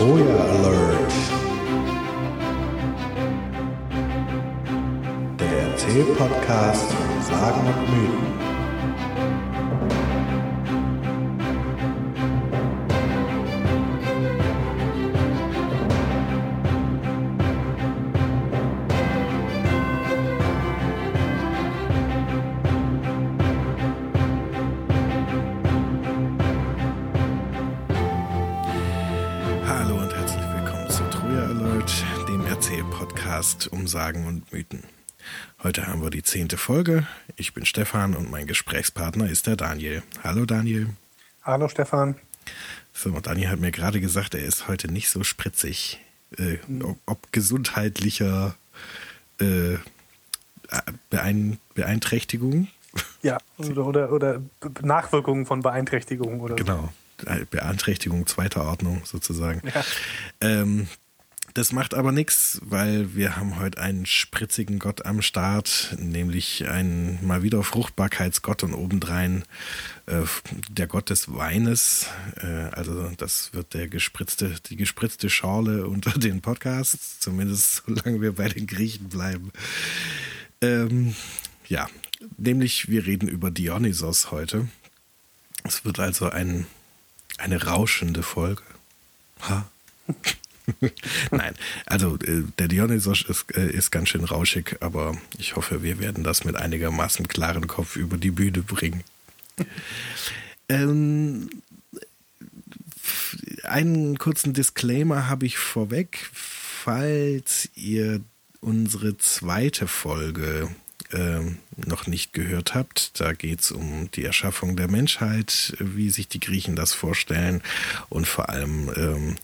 Troja Alert. Der Erzähl-Podcast von Sagen und Mythen. Und Mythen. Heute haben wir die zehnte Folge. Ich bin Stefan und mein Gesprächspartner ist der Daniel. Hallo Daniel. Hallo Stefan. So, Daniel hat mir gerade gesagt, er ist heute nicht so spritzig. Äh, ob, ob gesundheitlicher äh, Beein Beeinträchtigung. Ja, oder, oder, oder Nachwirkungen von Beeinträchtigungen oder so. Genau. Beeinträchtigung zweiter Ordnung sozusagen. Ja. Ähm, das macht aber nichts, weil wir haben heute einen spritzigen Gott am Start, nämlich einen mal wieder Fruchtbarkeitsgott und obendrein äh, der Gott des Weines. Äh, also das wird der gespritzte, die gespritzte Schorle unter den Podcasts, zumindest solange wir bei den Griechen bleiben. Ähm, ja, nämlich wir reden über Dionysos heute. Es wird also ein, eine rauschende Folge. Ha? Nein, also äh, der Dionysos ist, äh, ist ganz schön rauschig, aber ich hoffe, wir werden das mit einigermaßen klaren Kopf über die Bühne bringen. ähm, einen kurzen Disclaimer habe ich vorweg, falls ihr unsere zweite Folge ähm, noch nicht gehört habt. Da geht es um die Erschaffung der Menschheit, wie sich die Griechen das vorstellen und vor allem ähm,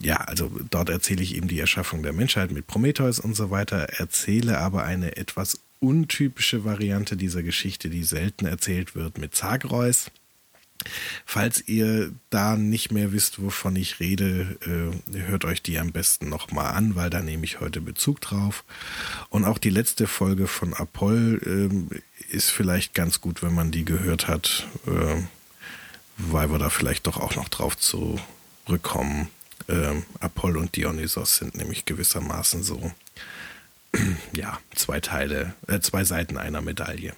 ja, also dort erzähle ich eben die Erschaffung der Menschheit mit Prometheus und so weiter, erzähle aber eine etwas untypische Variante dieser Geschichte, die selten erzählt wird, mit Zagreus. Falls ihr da nicht mehr wisst, wovon ich rede, äh, hört euch die am besten nochmal an, weil da nehme ich heute Bezug drauf. Und auch die letzte Folge von Apoll äh, ist vielleicht ganz gut, wenn man die gehört hat, äh, weil wir da vielleicht doch auch noch drauf zurückkommen. Ähm, Apoll und Dionysos sind nämlich gewissermaßen so, ja, zwei Teile, äh, zwei Seiten einer Medaille.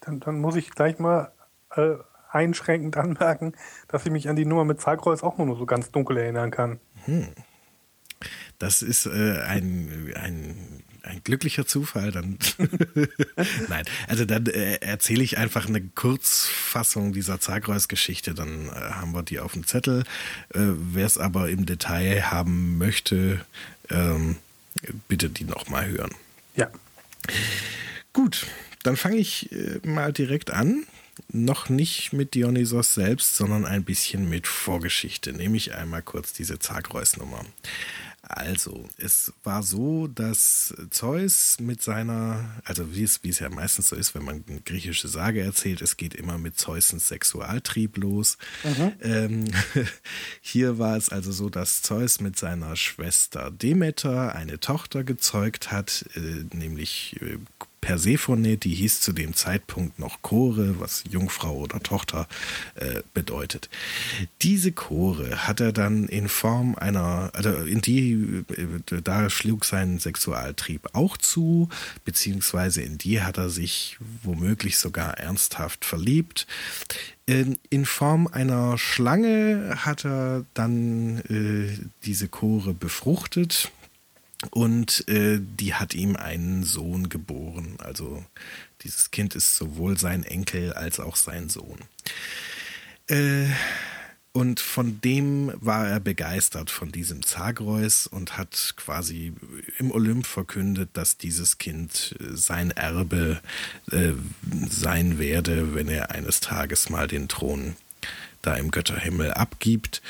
Dann, dann muss ich gleich mal äh, einschränkend anmerken, dass ich mich an die Nummer mit Zagreus auch nur so ganz dunkel erinnern kann. Hm. Das ist äh, ein, ein, ein glücklicher Zufall. Dann Nein, also dann äh, erzähle ich einfach eine Kurzfassung dieser Zagreus-Geschichte. Dann äh, haben wir die auf dem Zettel. Äh, Wer es aber im Detail haben möchte, ähm, bitte die nochmal hören. Ja. Gut, dann fange ich äh, mal direkt an. Noch nicht mit Dionysos selbst, sondern ein bisschen mit Vorgeschichte. Nehme ich einmal kurz diese Zagreus-Nummer. Also, es war so, dass Zeus mit seiner, also wie es, wie es ja meistens so ist, wenn man eine griechische Sage erzählt, es geht immer mit Zeusens Sexualtrieb los. Ähm, hier war es also so, dass Zeus mit seiner Schwester Demeter eine Tochter gezeugt hat, äh, nämlich äh, Persephone, die hieß zu dem Zeitpunkt noch Chore, was Jungfrau oder Tochter äh, bedeutet. Diese Chore hat er dann in Form einer, also in die, äh, da schlug sein Sexualtrieb auch zu, beziehungsweise in die hat er sich womöglich sogar ernsthaft verliebt. In, in Form einer Schlange hat er dann äh, diese Chore befruchtet und äh, die hat ihm einen Sohn geboren. Also dieses Kind ist sowohl sein Enkel als auch sein Sohn. Äh, und von dem war er begeistert, von diesem Zagreus, und hat quasi im Olymp verkündet, dass dieses Kind äh, sein Erbe äh, sein werde, wenn er eines Tages mal den Thron da im Götterhimmel abgibt.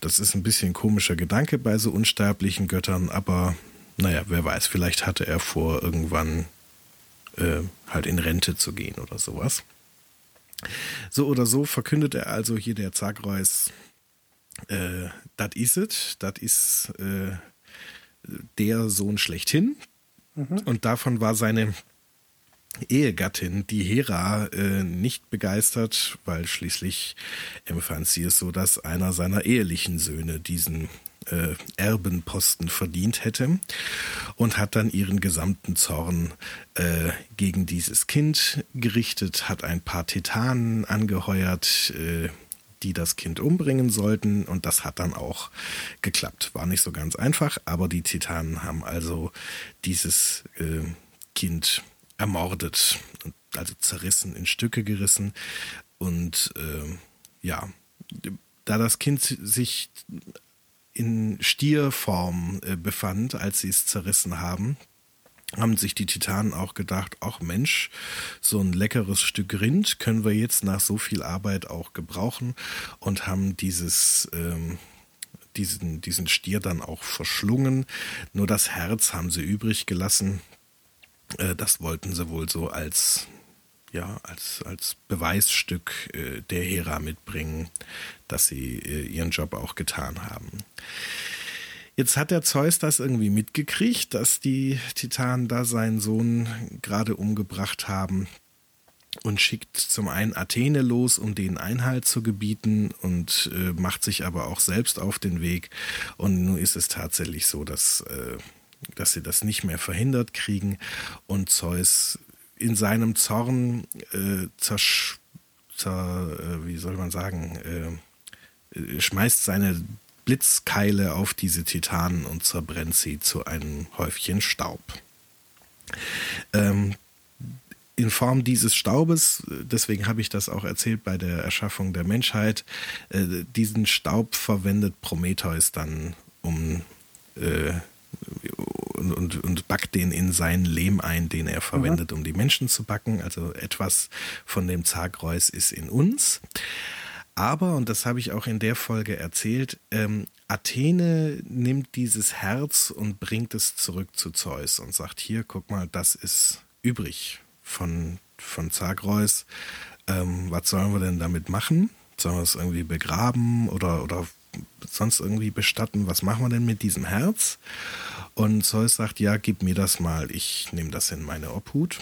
Das ist ein bisschen komischer Gedanke bei so unsterblichen Göttern, aber naja, wer weiß, vielleicht hatte er vor, irgendwann äh, halt in Rente zu gehen oder sowas. So oder so verkündet er also hier der Zagreus, äh, das is it, das ist äh, der Sohn schlechthin. Und davon war seine Ehegattin, die Hera, äh, nicht begeistert, weil schließlich empfand sie es so, dass einer seiner ehelichen Söhne diesen äh, Erbenposten verdient hätte und hat dann ihren gesamten Zorn äh, gegen dieses Kind gerichtet, hat ein paar Titanen angeheuert, äh, die das Kind umbringen sollten und das hat dann auch geklappt. War nicht so ganz einfach, aber die Titanen haben also dieses äh, Kind ermordet, also zerrissen, in Stücke gerissen und äh, ja, da das Kind sich in Stierform äh, befand, als sie es zerrissen haben, haben sich die Titanen auch gedacht, ach Mensch, so ein leckeres Stück Rind können wir jetzt nach so viel Arbeit auch gebrauchen und haben dieses ähm, diesen, diesen Stier dann auch verschlungen. Nur das Herz haben sie übrig gelassen. Äh, das wollten sie wohl so als ja, als, als Beweisstück äh, der Hera mitbringen, dass sie äh, ihren Job auch getan haben. Jetzt hat der Zeus das irgendwie mitgekriegt, dass die Titanen da seinen Sohn gerade umgebracht haben und schickt zum einen Athene los, um denen Einhalt zu gebieten und äh, macht sich aber auch selbst auf den Weg. Und nun ist es tatsächlich so, dass, dass sie das nicht mehr verhindert kriegen und Zeus in seinem Zorn äh, zersch, zer, äh, wie soll man sagen, äh, äh, schmeißt seine Blitzkeile auf diese Titanen und zerbrennt sie zu einem Häufchen Staub. Ähm, in Form dieses Staubes, deswegen habe ich das auch erzählt bei der Erschaffung der Menschheit, äh, diesen Staub verwendet Prometheus dann, um äh, und, und, und backt den in seinen Lehm ein, den er verwendet, mhm. um die Menschen zu backen. Also etwas von dem Zagreus ist in uns. Aber, und das habe ich auch in der Folge erzählt, ähm, Athene nimmt dieses Herz und bringt es zurück zu Zeus und sagt, hier, guck mal, das ist übrig von, von Zagreus. Ähm, was sollen wir denn damit machen? Sollen wir es irgendwie begraben oder, oder sonst irgendwie bestatten? Was machen wir denn mit diesem Herz? Und Zeus sagt, ja, gib mir das mal, ich nehme das in meine Obhut.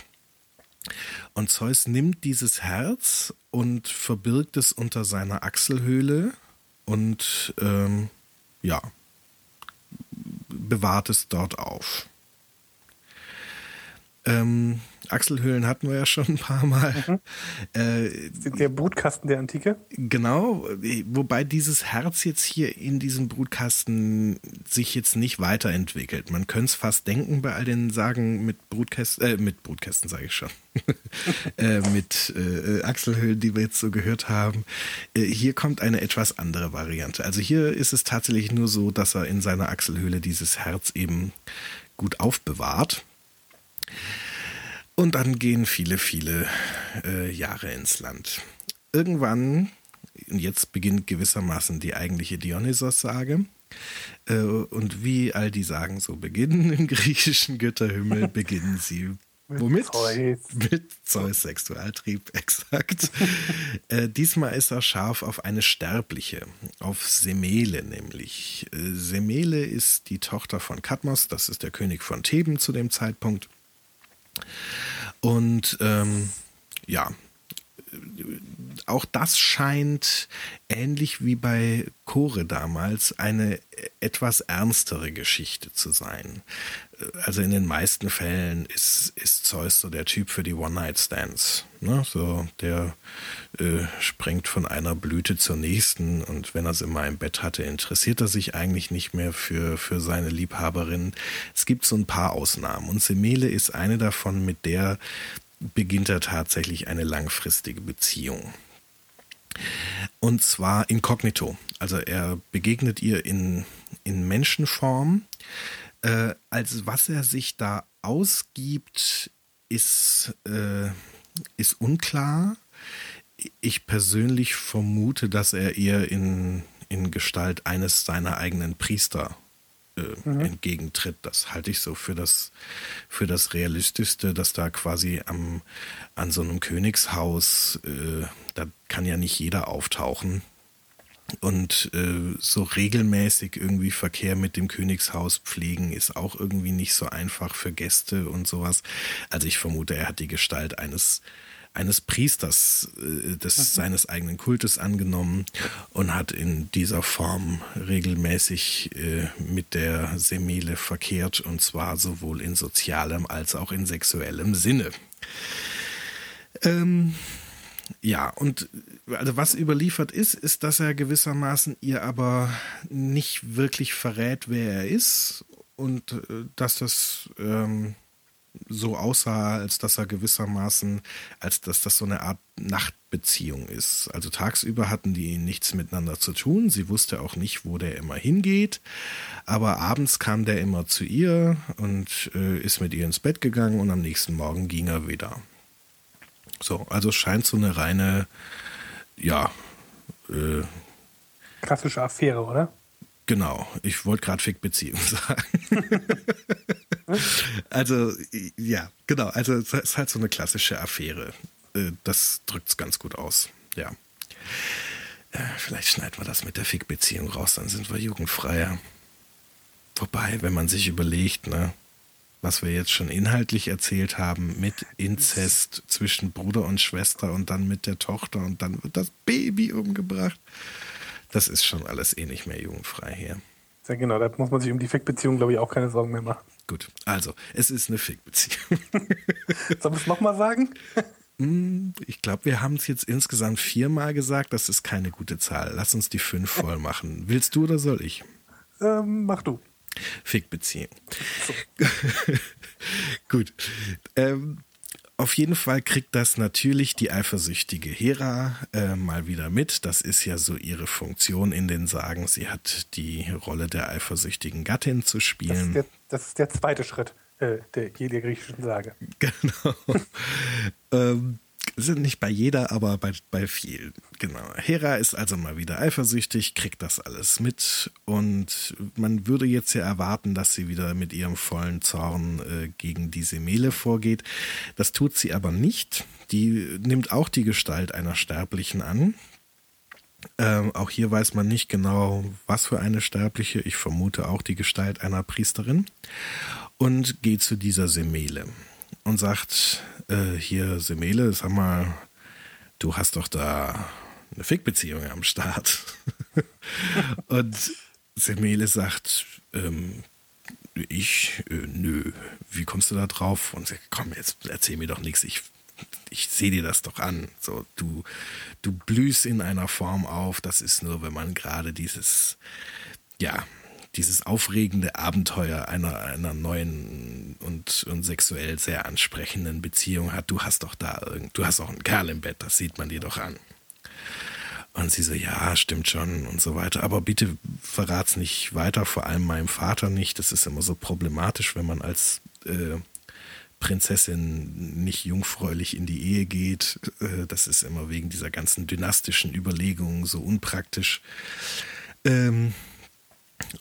Und Zeus nimmt dieses Herz und verbirgt es unter seiner Achselhöhle und ähm, ja, bewahrt es dort auf. Ähm, Achselhöhlen hatten wir ja schon ein paar Mal. Mhm. Äh, der Brutkasten der Antike? Genau, wobei dieses Herz jetzt hier in diesem Brutkasten sich jetzt nicht weiterentwickelt. Man könnte es fast denken bei all den Sagen mit Brutkästen, äh, mit Brutkästen sage ich schon, äh, mit äh, Achselhöhlen, die wir jetzt so gehört haben. Äh, hier kommt eine etwas andere Variante. Also hier ist es tatsächlich nur so, dass er in seiner Achselhöhle dieses Herz eben gut aufbewahrt. Und dann gehen viele, viele äh, Jahre ins Land. Irgendwann, und jetzt beginnt gewissermaßen die eigentliche Dionysos-Sage. Äh, und wie all die Sagen so beginnen im griechischen Götterhimmel, beginnen sie Womit? Zeus. Mit Zeus Sexualtrieb, exakt. äh, diesmal ist er scharf auf eine Sterbliche, auf Semele nämlich. Äh, Semele ist die Tochter von Kadmos, das ist der König von Theben zu dem Zeitpunkt. Und ähm, ja, auch das scheint ähnlich wie bei Chore damals eine etwas ernstere Geschichte zu sein. Also in den meisten Fällen ist, ist Zeus so der Typ für die One-Night-Stands. Ne? So, der äh, springt von einer Blüte zur nächsten und wenn er sie mal im Bett hatte, interessiert er sich eigentlich nicht mehr für, für seine Liebhaberin. Es gibt so ein paar Ausnahmen und Semele ist eine davon, mit der beginnt er tatsächlich eine langfristige Beziehung. Und zwar inkognito. Also er begegnet ihr in, in Menschenform. Äh, als was er sich da ausgibt, ist, äh, ist unklar. Ich persönlich vermute, dass er ihr in, in Gestalt eines seiner eigenen Priester äh, mhm. entgegentritt. Das halte ich so für das, für das Realistischste, dass da quasi am, an so einem Königshaus, äh, da kann ja nicht jeder auftauchen. Und äh, so regelmäßig irgendwie Verkehr mit dem Königshaus pflegen ist auch irgendwie nicht so einfach für Gäste und sowas. Also ich vermute, er hat die Gestalt eines eines Priesters äh, des mhm. seines eigenen Kultes angenommen und hat in dieser Form regelmäßig äh, mit der Semele verkehrt und zwar sowohl in sozialem als auch in sexuellem Sinne. Ähm, ja, und also was überliefert ist, ist, dass er gewissermaßen ihr aber nicht wirklich verrät, wer er ist und äh, dass das ähm, so aussah, als dass er gewissermaßen, als dass das so eine Art Nachtbeziehung ist. Also tagsüber hatten die nichts miteinander zu tun. Sie wusste auch nicht, wo der immer hingeht. Aber abends kam der immer zu ihr und äh, ist mit ihr ins Bett gegangen und am nächsten Morgen ging er wieder. So, also scheint so eine reine, ja. Äh, Klassische Affäre, oder? Genau, ich wollte gerade Fick-Beziehung sagen. also, ja, genau, also es ist halt so eine klassische Affäre. Äh, das drückt es ganz gut aus, ja. Äh, vielleicht schneiden wir das mit der Fick-Beziehung raus, dann sind wir jugendfreier. Wobei, wenn man sich überlegt, ne, was wir jetzt schon inhaltlich erzählt haben, mit Inzest zwischen Bruder und Schwester und dann mit der Tochter und dann wird das Baby umgebracht. Das ist schon alles eh nicht mehr jugendfrei hier. Ja, genau, da muss man sich um die Fick-Beziehung, glaube ich, auch keine Sorgen mehr machen. Gut, also, es ist eine Fick-Beziehung. Soll ich es nochmal sagen? Ich glaube, wir haben es jetzt insgesamt viermal gesagt. Das ist keine gute Zahl. Lass uns die fünf voll machen. Willst du oder soll ich? Ähm, mach du. Fick-Beziehung. So. Gut. Ähm, auf jeden Fall kriegt das natürlich die eifersüchtige Hera äh, mal wieder mit. Das ist ja so ihre Funktion in den Sagen. Sie hat die Rolle der eifersüchtigen Gattin zu spielen. Das ist der, das ist der zweite Schritt äh, der, der griechischen Sage. Genau. ähm, sind nicht bei jeder, aber bei, bei vielen. Genau. Hera ist also mal wieder eifersüchtig, kriegt das alles mit und man würde jetzt ja erwarten, dass sie wieder mit ihrem vollen Zorn äh, gegen diese Mele vorgeht. Das tut sie aber nicht. Die nimmt auch die Gestalt einer Sterblichen an. Ähm, auch hier weiß man nicht genau, was für eine Sterbliche. Ich vermute auch die Gestalt einer Priesterin. Und geht zu dieser Semele und sagt, äh, hier Semele, sag mal, du hast doch da eine Fickbeziehung am Start. und Semele sagt, ähm, ich, äh, nö, wie kommst du da drauf? Und sagt, komm, jetzt erzähl mir doch nichts, ich, ich sehe dir das doch an. So, du, du blühst in einer Form auf, das ist nur, wenn man gerade dieses, ja, dieses aufregende Abenteuer einer, einer neuen und, und sexuell sehr ansprechenden Beziehung hat. Du hast doch da irgend, du hast auch einen Kerl im Bett, das sieht man dir doch an. Und sie so, ja, stimmt schon und so weiter. Aber bitte verrat's nicht weiter, vor allem meinem Vater nicht. Das ist immer so problematisch, wenn man als äh, Prinzessin nicht jungfräulich in die Ehe geht. Äh, das ist immer wegen dieser ganzen dynastischen Überlegungen so unpraktisch. Ähm,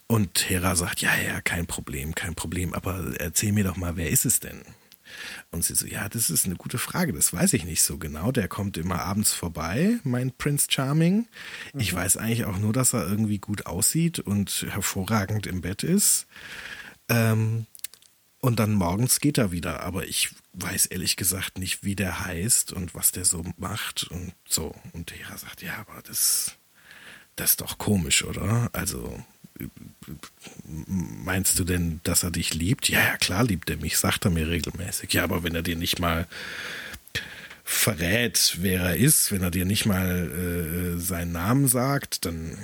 und Hera sagt, ja, ja, kein Problem, kein Problem, aber erzähl mir doch mal, wer ist es denn? Und sie so, ja, das ist eine gute Frage, das weiß ich nicht so genau. Der kommt immer abends vorbei, mein Prince Charming. Ich mhm. weiß eigentlich auch nur, dass er irgendwie gut aussieht und hervorragend im Bett ist. Ähm, und dann morgens geht er wieder, aber ich weiß ehrlich gesagt nicht, wie der heißt und was der so macht und so. Und Hera sagt, ja, aber das, das ist doch komisch, oder? Also, meinst du denn, dass er dich liebt? Ja, ja, klar liebt er mich, sagt er mir regelmäßig. Ja, aber wenn er dir nicht mal verrät, wer er ist, wenn er dir nicht mal äh, seinen Namen sagt, dann,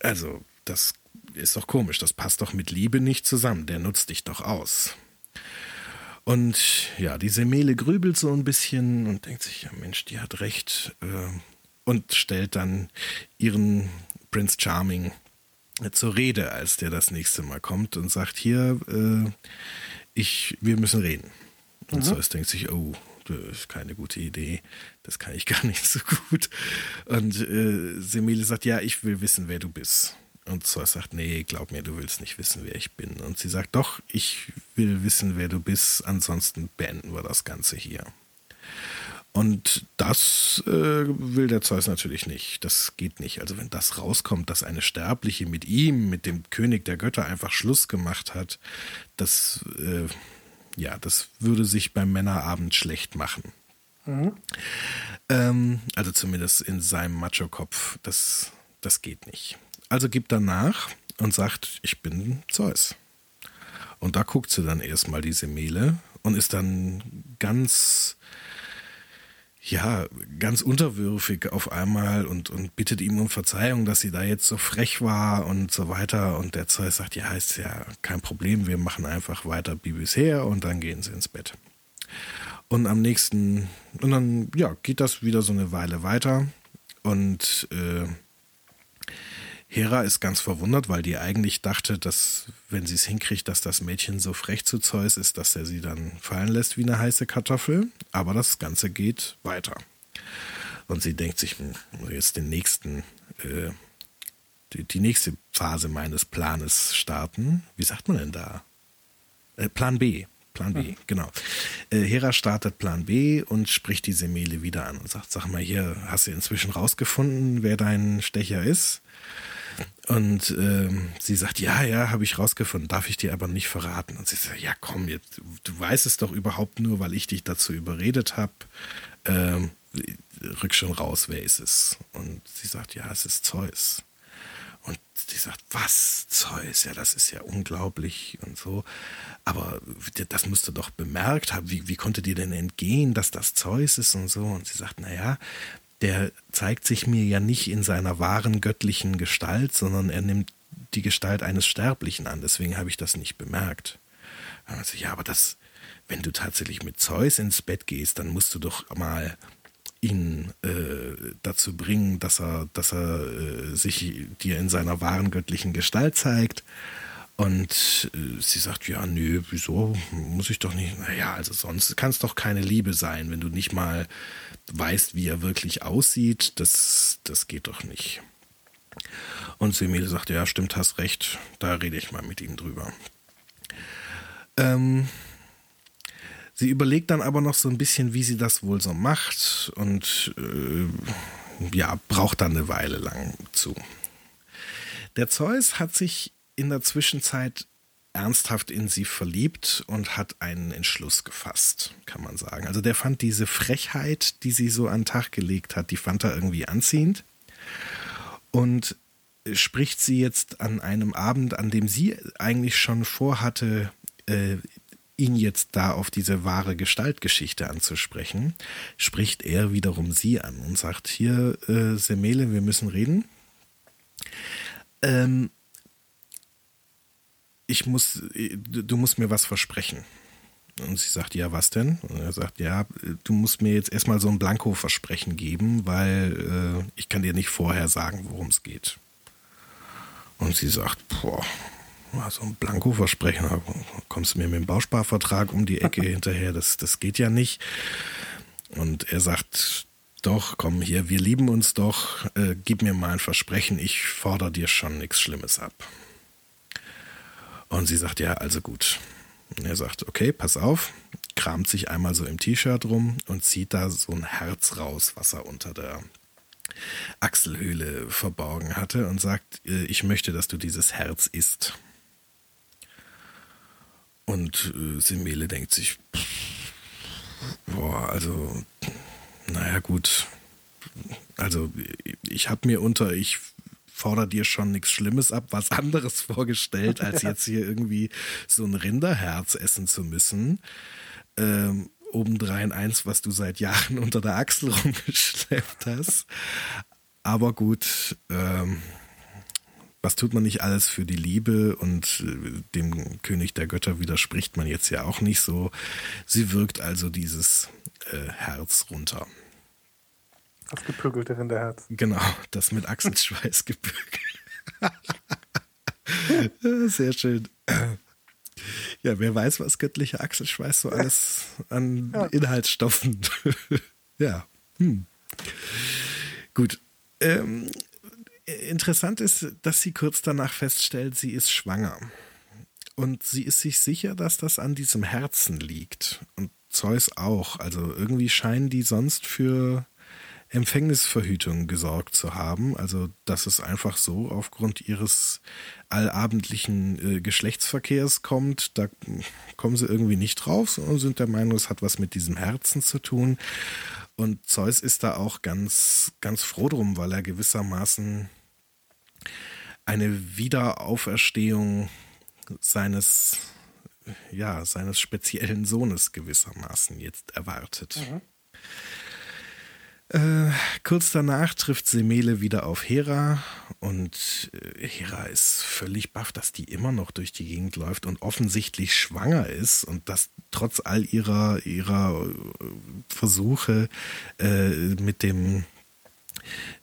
also, das ist doch komisch, das passt doch mit Liebe nicht zusammen, der nutzt dich doch aus. Und ja, die Semele grübelt so ein bisschen und denkt sich, ja Mensch, die hat recht. Äh, und stellt dann ihren Prince Charming zur Rede, als der das nächste Mal kommt und sagt, hier, äh, ich, wir müssen reden. Und mhm. Zeus denkt sich, oh, das ist keine gute Idee, das kann ich gar nicht so gut. Und äh, Semele sagt, ja, ich will wissen, wer du bist. Und Zeus sagt, nee, glaub mir, du willst nicht wissen, wer ich bin. Und sie sagt, doch, ich will wissen, wer du bist, ansonsten beenden wir das Ganze hier. Und das äh, will der Zeus natürlich nicht. Das geht nicht. Also wenn das rauskommt, dass eine Sterbliche mit ihm, mit dem König der Götter einfach Schluss gemacht hat, das, äh, ja, das würde sich beim Männerabend schlecht machen. Mhm. Ähm, also zumindest in seinem Macho-Kopf. Das, das geht nicht. Also gibt er nach und sagt, ich bin Zeus. Und da guckt sie dann erstmal diese Mehle und ist dann ganz ja, ganz unterwürfig auf einmal und, und bittet ihm um Verzeihung, dass sie da jetzt so frech war und so weiter. Und der Zeus sagt, ja, ist ja kein Problem, wir machen einfach weiter wie bisher und dann gehen sie ins Bett. Und am nächsten, und dann, ja, geht das wieder so eine Weile weiter und äh, Hera ist ganz verwundert, weil die eigentlich dachte, dass, wenn sie es hinkriegt, dass das Mädchen so frech zu Zeus ist, dass er sie dann fallen lässt wie eine heiße Kartoffel. Aber das Ganze geht weiter. Und sie denkt sich, hm, jetzt den nächsten, äh, die, die, nächste Phase meines Planes starten. Wie sagt man denn da? Äh, Plan B. Plan B, mhm. genau. Äh, Hera startet Plan B und spricht die Semele wieder an und sagt, sag mal hier, hast du inzwischen rausgefunden, wer dein Stecher ist? Und ähm, sie sagt, ja, ja, habe ich rausgefunden, darf ich dir aber nicht verraten. Und sie sagt, ja, komm, jetzt, du weißt es doch überhaupt nur, weil ich dich dazu überredet habe. Ähm, rück schon raus, wer ist es? Und sie sagt, ja, es ist Zeus. Und sie sagt, was, Zeus? Ja, das ist ja unglaublich und so. Aber das musst du doch bemerkt haben. Wie, wie konnte dir denn entgehen, dass das Zeus ist und so? Und sie sagt, naja, der zeigt sich mir ja nicht in seiner wahren göttlichen Gestalt, sondern er nimmt die Gestalt eines Sterblichen an. Deswegen habe ich das nicht bemerkt. Also, ja, aber das, wenn du tatsächlich mit Zeus ins Bett gehst, dann musst du doch mal ihn äh, dazu bringen, dass er, dass er äh, sich dir in seiner wahren göttlichen Gestalt zeigt. Und äh, sie sagt, ja, nö, wieso? Muss ich doch nicht. Naja, also sonst kann es doch keine Liebe sein, wenn du nicht mal weißt, wie er wirklich aussieht. Das, das geht doch nicht. Und Semele sagt, ja, stimmt, hast recht, da rede ich mal mit ihm drüber. Ähm, sie überlegt dann aber noch so ein bisschen, wie sie das wohl so macht und äh, ja, braucht dann eine Weile lang zu. Der Zeus hat sich in der Zwischenzeit ernsthaft in sie verliebt und hat einen Entschluss gefasst, kann man sagen. Also der fand diese Frechheit, die sie so an den Tag gelegt hat, die fand er irgendwie anziehend und spricht sie jetzt an einem Abend, an dem sie eigentlich schon vorhatte, äh, ihn jetzt da auf diese wahre Gestaltgeschichte anzusprechen, spricht er wiederum sie an und sagt, hier, äh, Semele, wir müssen reden. Ähm, ich muss, du musst mir was versprechen. Und sie sagt, ja, was denn? Und er sagt, ja, du musst mir jetzt erstmal so ein Blanko-Versprechen geben, weil äh, ich kann dir nicht vorher sagen, worum es geht. Und sie sagt, boah, so ein Blanko-Versprechen, kommst du mir mit dem Bausparvertrag um die Ecke hinterher, das, das geht ja nicht. Und er sagt, doch, komm hier, wir lieben uns doch, äh, gib mir mal ein Versprechen, ich fordere dir schon nichts Schlimmes ab. Und sie sagt, ja, also gut. Und er sagt, okay, pass auf, kramt sich einmal so im T-Shirt rum und zieht da so ein Herz raus, was er unter der Achselhöhle verborgen hatte und sagt, äh, ich möchte, dass du dieses Herz isst. Und äh, Semele denkt sich, boah, also, naja gut, also ich habe mir unter, ich fordere dir schon nichts Schlimmes ab, was anderes vorgestellt, als jetzt hier irgendwie so ein Rinderherz essen zu müssen. Ähm, obendrein eins, was du seit Jahren unter der Achsel rumgeschleppt hast. Aber gut, ähm, was tut man nicht alles für die Liebe und äh, dem König der Götter widerspricht man jetzt ja auch nicht so. Sie wirkt also dieses äh, Herz runter. Das gepügelte Rinderherz. Genau, das mit Achselschweiß gebügelt. Sehr schön. Ja, wer weiß, was göttlicher Achselschweiß so alles an ja. Inhaltsstoffen. ja. Hm. Gut. Ähm, interessant ist, dass sie kurz danach feststellt, sie ist schwanger. Und sie ist sich sicher, dass das an diesem Herzen liegt. Und Zeus auch. Also irgendwie scheinen die sonst für Empfängnisverhütung gesorgt zu haben. Also dass es einfach so aufgrund ihres allabendlichen äh, Geschlechtsverkehrs kommt, da kommen sie irgendwie nicht drauf und sind der Meinung, es hat was mit diesem Herzen zu tun. Und Zeus ist da auch ganz, ganz froh drum, weil er gewissermaßen eine Wiederauferstehung seines, ja, seines speziellen Sohnes gewissermaßen jetzt erwartet. Mhm. Äh, kurz danach trifft Semele wieder auf Hera und äh, Hera ist völlig baff, dass die immer noch durch die Gegend läuft und offensichtlich schwanger ist und dass trotz all ihrer, ihrer äh, Versuche äh, mit dem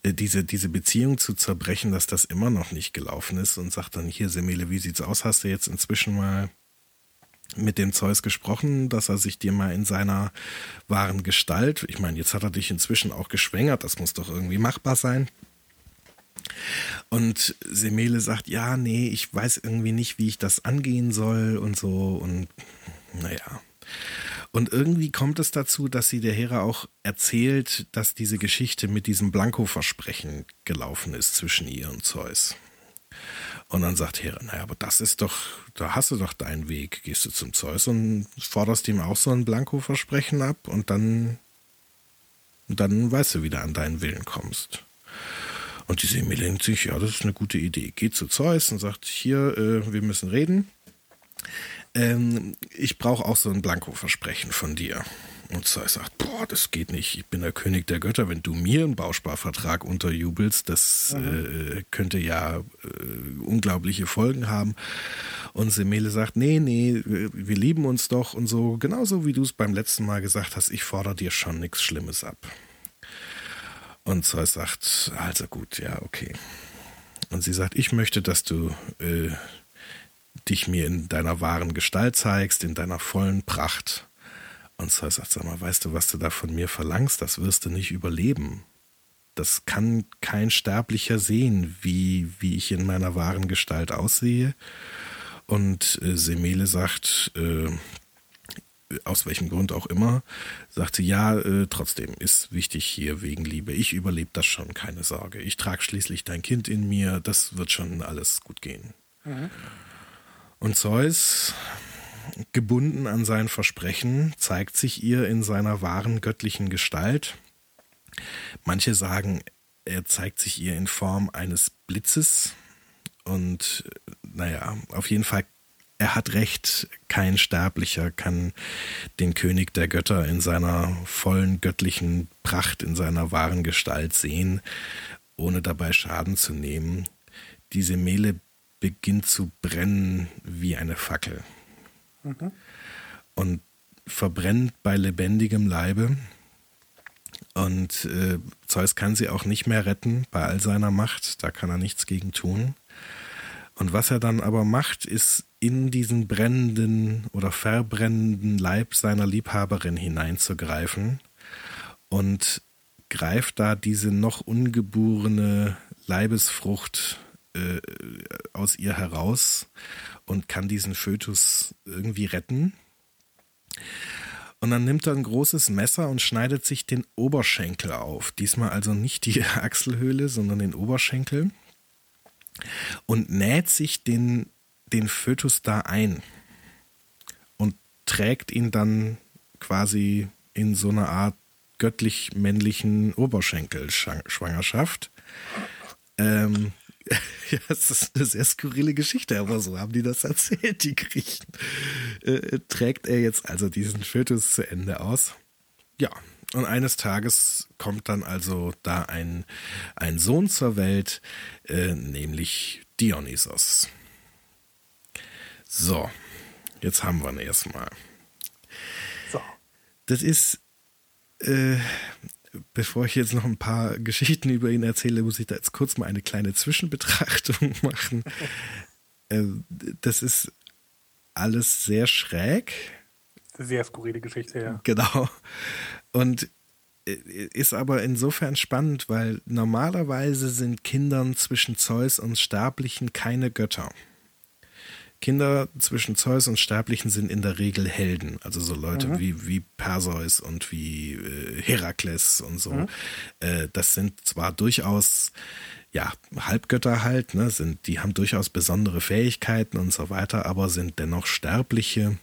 diese, diese Beziehung zu zerbrechen, dass das immer noch nicht gelaufen ist und sagt dann hier, Semele, wie sieht's aus? Hast du jetzt inzwischen mal mit dem Zeus gesprochen, dass er sich dir mal in seiner wahren Gestalt, ich meine, jetzt hat er dich inzwischen auch geschwängert, das muss doch irgendwie machbar sein. Und Semele sagt, ja, nee, ich weiß irgendwie nicht, wie ich das angehen soll und so und naja. Und irgendwie kommt es dazu, dass sie der Hera auch erzählt, dass diese Geschichte mit diesem Blanko-Versprechen gelaufen ist zwischen ihr und Zeus. Und dann sagt Hera, naja, aber das ist doch, da hast du doch deinen Weg. Gehst du zum Zeus und forderst ihm auch so ein Blanko-Versprechen ab und dann, dann weißt du, wie du an deinen Willen kommst. Und die Semele denkt sich, ja, das ist eine gute Idee. Geht zu Zeus und sagt, hier, äh, wir müssen reden. Ähm, ich brauche auch so ein Blanko-Versprechen von dir. Und Zeus sagt, boah, das geht nicht. Ich bin der König der Götter. Wenn du mir einen Bausparvertrag unterjubelst, das mhm. äh, könnte ja äh, unglaubliche Folgen haben. Und Semele sagt, nee, nee, wir lieben uns doch und so. Genauso wie du es beim letzten Mal gesagt hast, ich fordere dir schon nichts Schlimmes ab. Und Zeus sagt, also gut, ja, okay. Und sie sagt, ich möchte, dass du äh, dich mir in deiner wahren Gestalt zeigst, in deiner vollen Pracht. Und Zeus sagt, sag mal, weißt du, was du da von mir verlangst? Das wirst du nicht überleben. Das kann kein Sterblicher sehen, wie, wie ich in meiner wahren Gestalt aussehe. Und äh, Semele sagt, äh, aus welchem Grund auch immer, sagt sie, ja, äh, trotzdem ist wichtig hier wegen Liebe. Ich überlebe das schon, keine Sorge. Ich trage schließlich dein Kind in mir, das wird schon alles gut gehen. Mhm. Und Zeus gebunden an sein Versprechen, zeigt sich ihr in seiner wahren göttlichen Gestalt. Manche sagen, er zeigt sich ihr in Form eines Blitzes. Und naja, auf jeden Fall, er hat recht, kein Sterblicher kann den König der Götter in seiner vollen göttlichen Pracht, in seiner wahren Gestalt sehen, ohne dabei Schaden zu nehmen. Diese Mehle beginnt zu brennen wie eine Fackel mhm. und verbrennt bei lebendigem Leibe. Und äh, Zeus kann sie auch nicht mehr retten bei all seiner Macht, da kann er nichts gegen tun. Und was er dann aber macht, ist in diesen brennenden oder verbrennenden Leib seiner Liebhaberin hineinzugreifen und greift da diese noch ungeborene Leibesfrucht äh, aus ihr heraus und kann diesen Fötus irgendwie retten. Und dann nimmt er ein großes Messer und schneidet sich den Oberschenkel auf. Diesmal also nicht die Achselhöhle, sondern den Oberschenkel. Und näht sich den, den Fötus da ein. Und trägt ihn dann quasi in so einer Art göttlich-männlichen Oberschenkelschwangerschaft. Ähm, Ja, es ist eine sehr skurrile Geschichte, aber so haben die das erzählt, die Griechen. Äh, trägt er jetzt also diesen Fötus zu Ende aus? Ja, und eines Tages kommt dann also da ein, ein Sohn zur Welt, äh, nämlich Dionysos. So, jetzt haben wir ihn erstmal. So. Das ist, äh, bevor ich jetzt noch ein paar Geschichten über ihn erzähle, muss ich da jetzt kurz mal eine kleine Zwischenbetrachtung machen. Äh, das ist alles sehr schräg. Sehr skurrile Geschichte, ja. Genau. Und äh, ist aber insofern spannend, weil normalerweise sind Kindern zwischen Zeus und Sterblichen keine Götter. Kinder zwischen Zeus und Sterblichen sind in der Regel Helden. Also so Leute Mhm. wie, wie Perseus und wie äh, Herakles und so. Mhm. Äh, das sind zwar durchaus ja, Halbgötter halt, ne, sind, die haben durchaus besondere Fähigkeiten und so weiter, aber sind dennoch Sterbliche.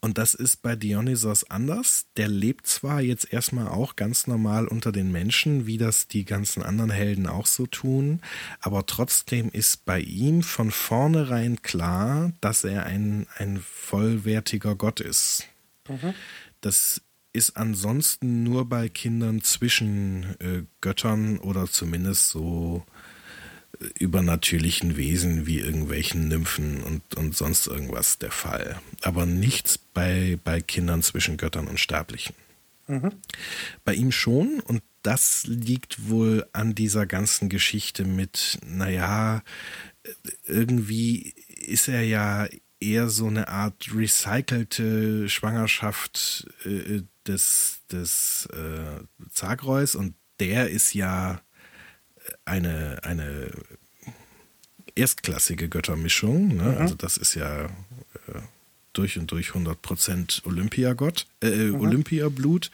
Und das ist bei Dionysos anders. Der lebt zwar jetzt erstmal auch ganz normal unter den Menschen, wie das die ganzen anderen Helden auch so tun, aber trotzdem ist bei ihm von vornherein klar, dass er ein, ein vollwertiger Gott ist. Das ist ansonsten nur bei Kindern zwischen äh, Göttern oder zumindest so übernatürlichen Wesen wie irgendwelchen Nymphen und, und sonst irgendwas der Fall. Aber nichts bei, bei Kindern zwischen Göttern und Sterblichen. Bei ihm schon und das liegt wohl an dieser ganzen Geschichte mit, naja, irgendwie ist er ja eher so eine Art recycelte Schwangerschaft äh, des, des äh, Zagreus und der ist ja eine, eine erstklassige Göttermischung. Ne? Also das ist ja äh, durch und durch 100% Olympiagott, äh, Olympiablut.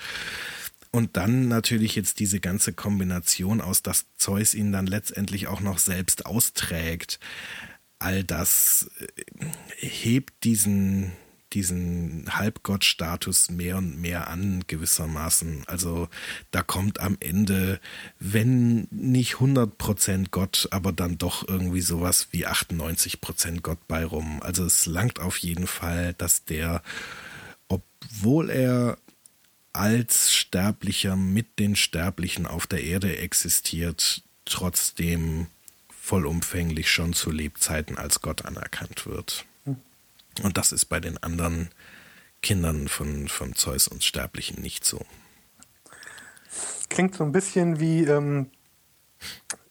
Und dann natürlich jetzt diese ganze Kombination aus, dass Zeus ihn dann letztendlich auch noch selbst austrägt. All das äh, hebt diesen, diesen Halbgott-Status mehr und mehr an, gewissermaßen. Also da kommt am Ende, wenn nicht 100% Gott, aber dann doch irgendwie sowas wie 98% Gott bei rum. Also es langt auf jeden Fall, dass der, obwohl er als Sterblicher mit den Sterblichen auf der Erde existiert, trotzdem vollumfänglich schon zu Lebzeiten als Gott anerkannt wird. Und das ist bei den anderen Kindern von, von Zeus und Sterblichen nicht so. Klingt so ein bisschen wie ähm,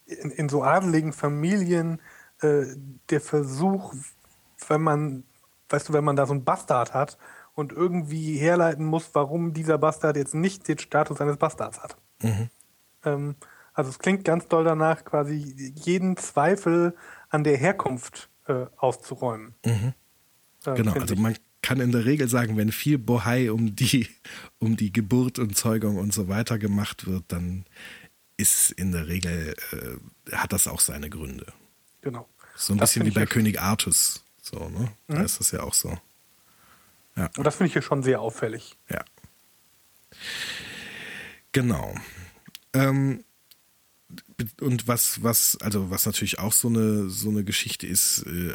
in, in so adeligen Familien äh, der Versuch, wenn man, weißt du, wenn man da so einen Bastard hat und irgendwie herleiten muss, warum dieser Bastard jetzt nicht den Status eines Bastards hat. Ähm, also es klingt ganz doll danach, quasi jeden Zweifel an der Herkunft äh, auszuräumen. Äh, Genau, also man kann in der Regel sagen, wenn viel Bohai um die, um die Geburt und Zeugung und so weiter gemacht wird, dann ist in der Regel, äh, hat das auch seine Gründe. Genau. So ein Das bisschen wie bei ja- König Artus. So, ne? Da Mhm. ist das ja auch so. Und das finde ich hier schon sehr auffällig. Ja. Genau. Ähm, und was, was, also was natürlich auch so eine, so eine Geschichte ist, äh,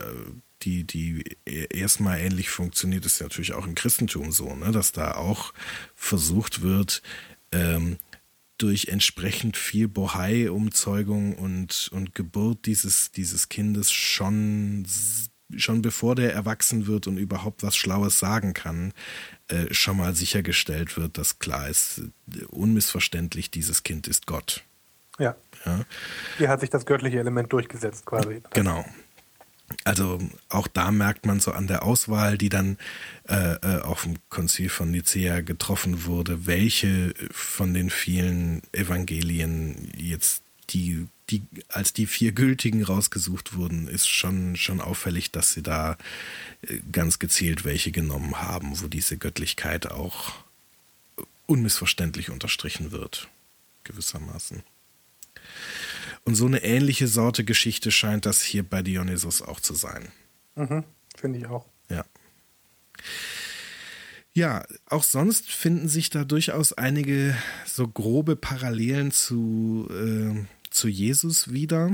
die, die erstmal ähnlich funktioniert, ist natürlich auch im Christentum so, ne? dass da auch versucht wird, ähm, durch entsprechend viel Bohai-Umzeugung und, und Geburt dieses, dieses Kindes schon, schon bevor der erwachsen wird und überhaupt was Schlaues sagen kann, äh, schon mal sichergestellt wird, dass klar ist, unmissverständlich, dieses Kind ist Gott. Ja. Ja? Hier hat sich das göttliche Element durchgesetzt quasi. Genau. Also auch da merkt man so an der Auswahl, die dann äh, äh, auf dem Konzil von Nicea getroffen wurde, welche von den vielen Evangelien jetzt die, die als die vier gültigen rausgesucht wurden, ist schon, schon auffällig, dass sie da äh, ganz gezielt welche genommen haben, wo diese Göttlichkeit auch unmissverständlich unterstrichen wird, gewissermaßen. Und so eine ähnliche Sorte Geschichte scheint das hier bei Dionysos auch zu sein. Mhm. Finde ich auch. Ja. Ja, auch sonst finden sich da durchaus einige so grobe Parallelen zu, äh, zu Jesus wieder.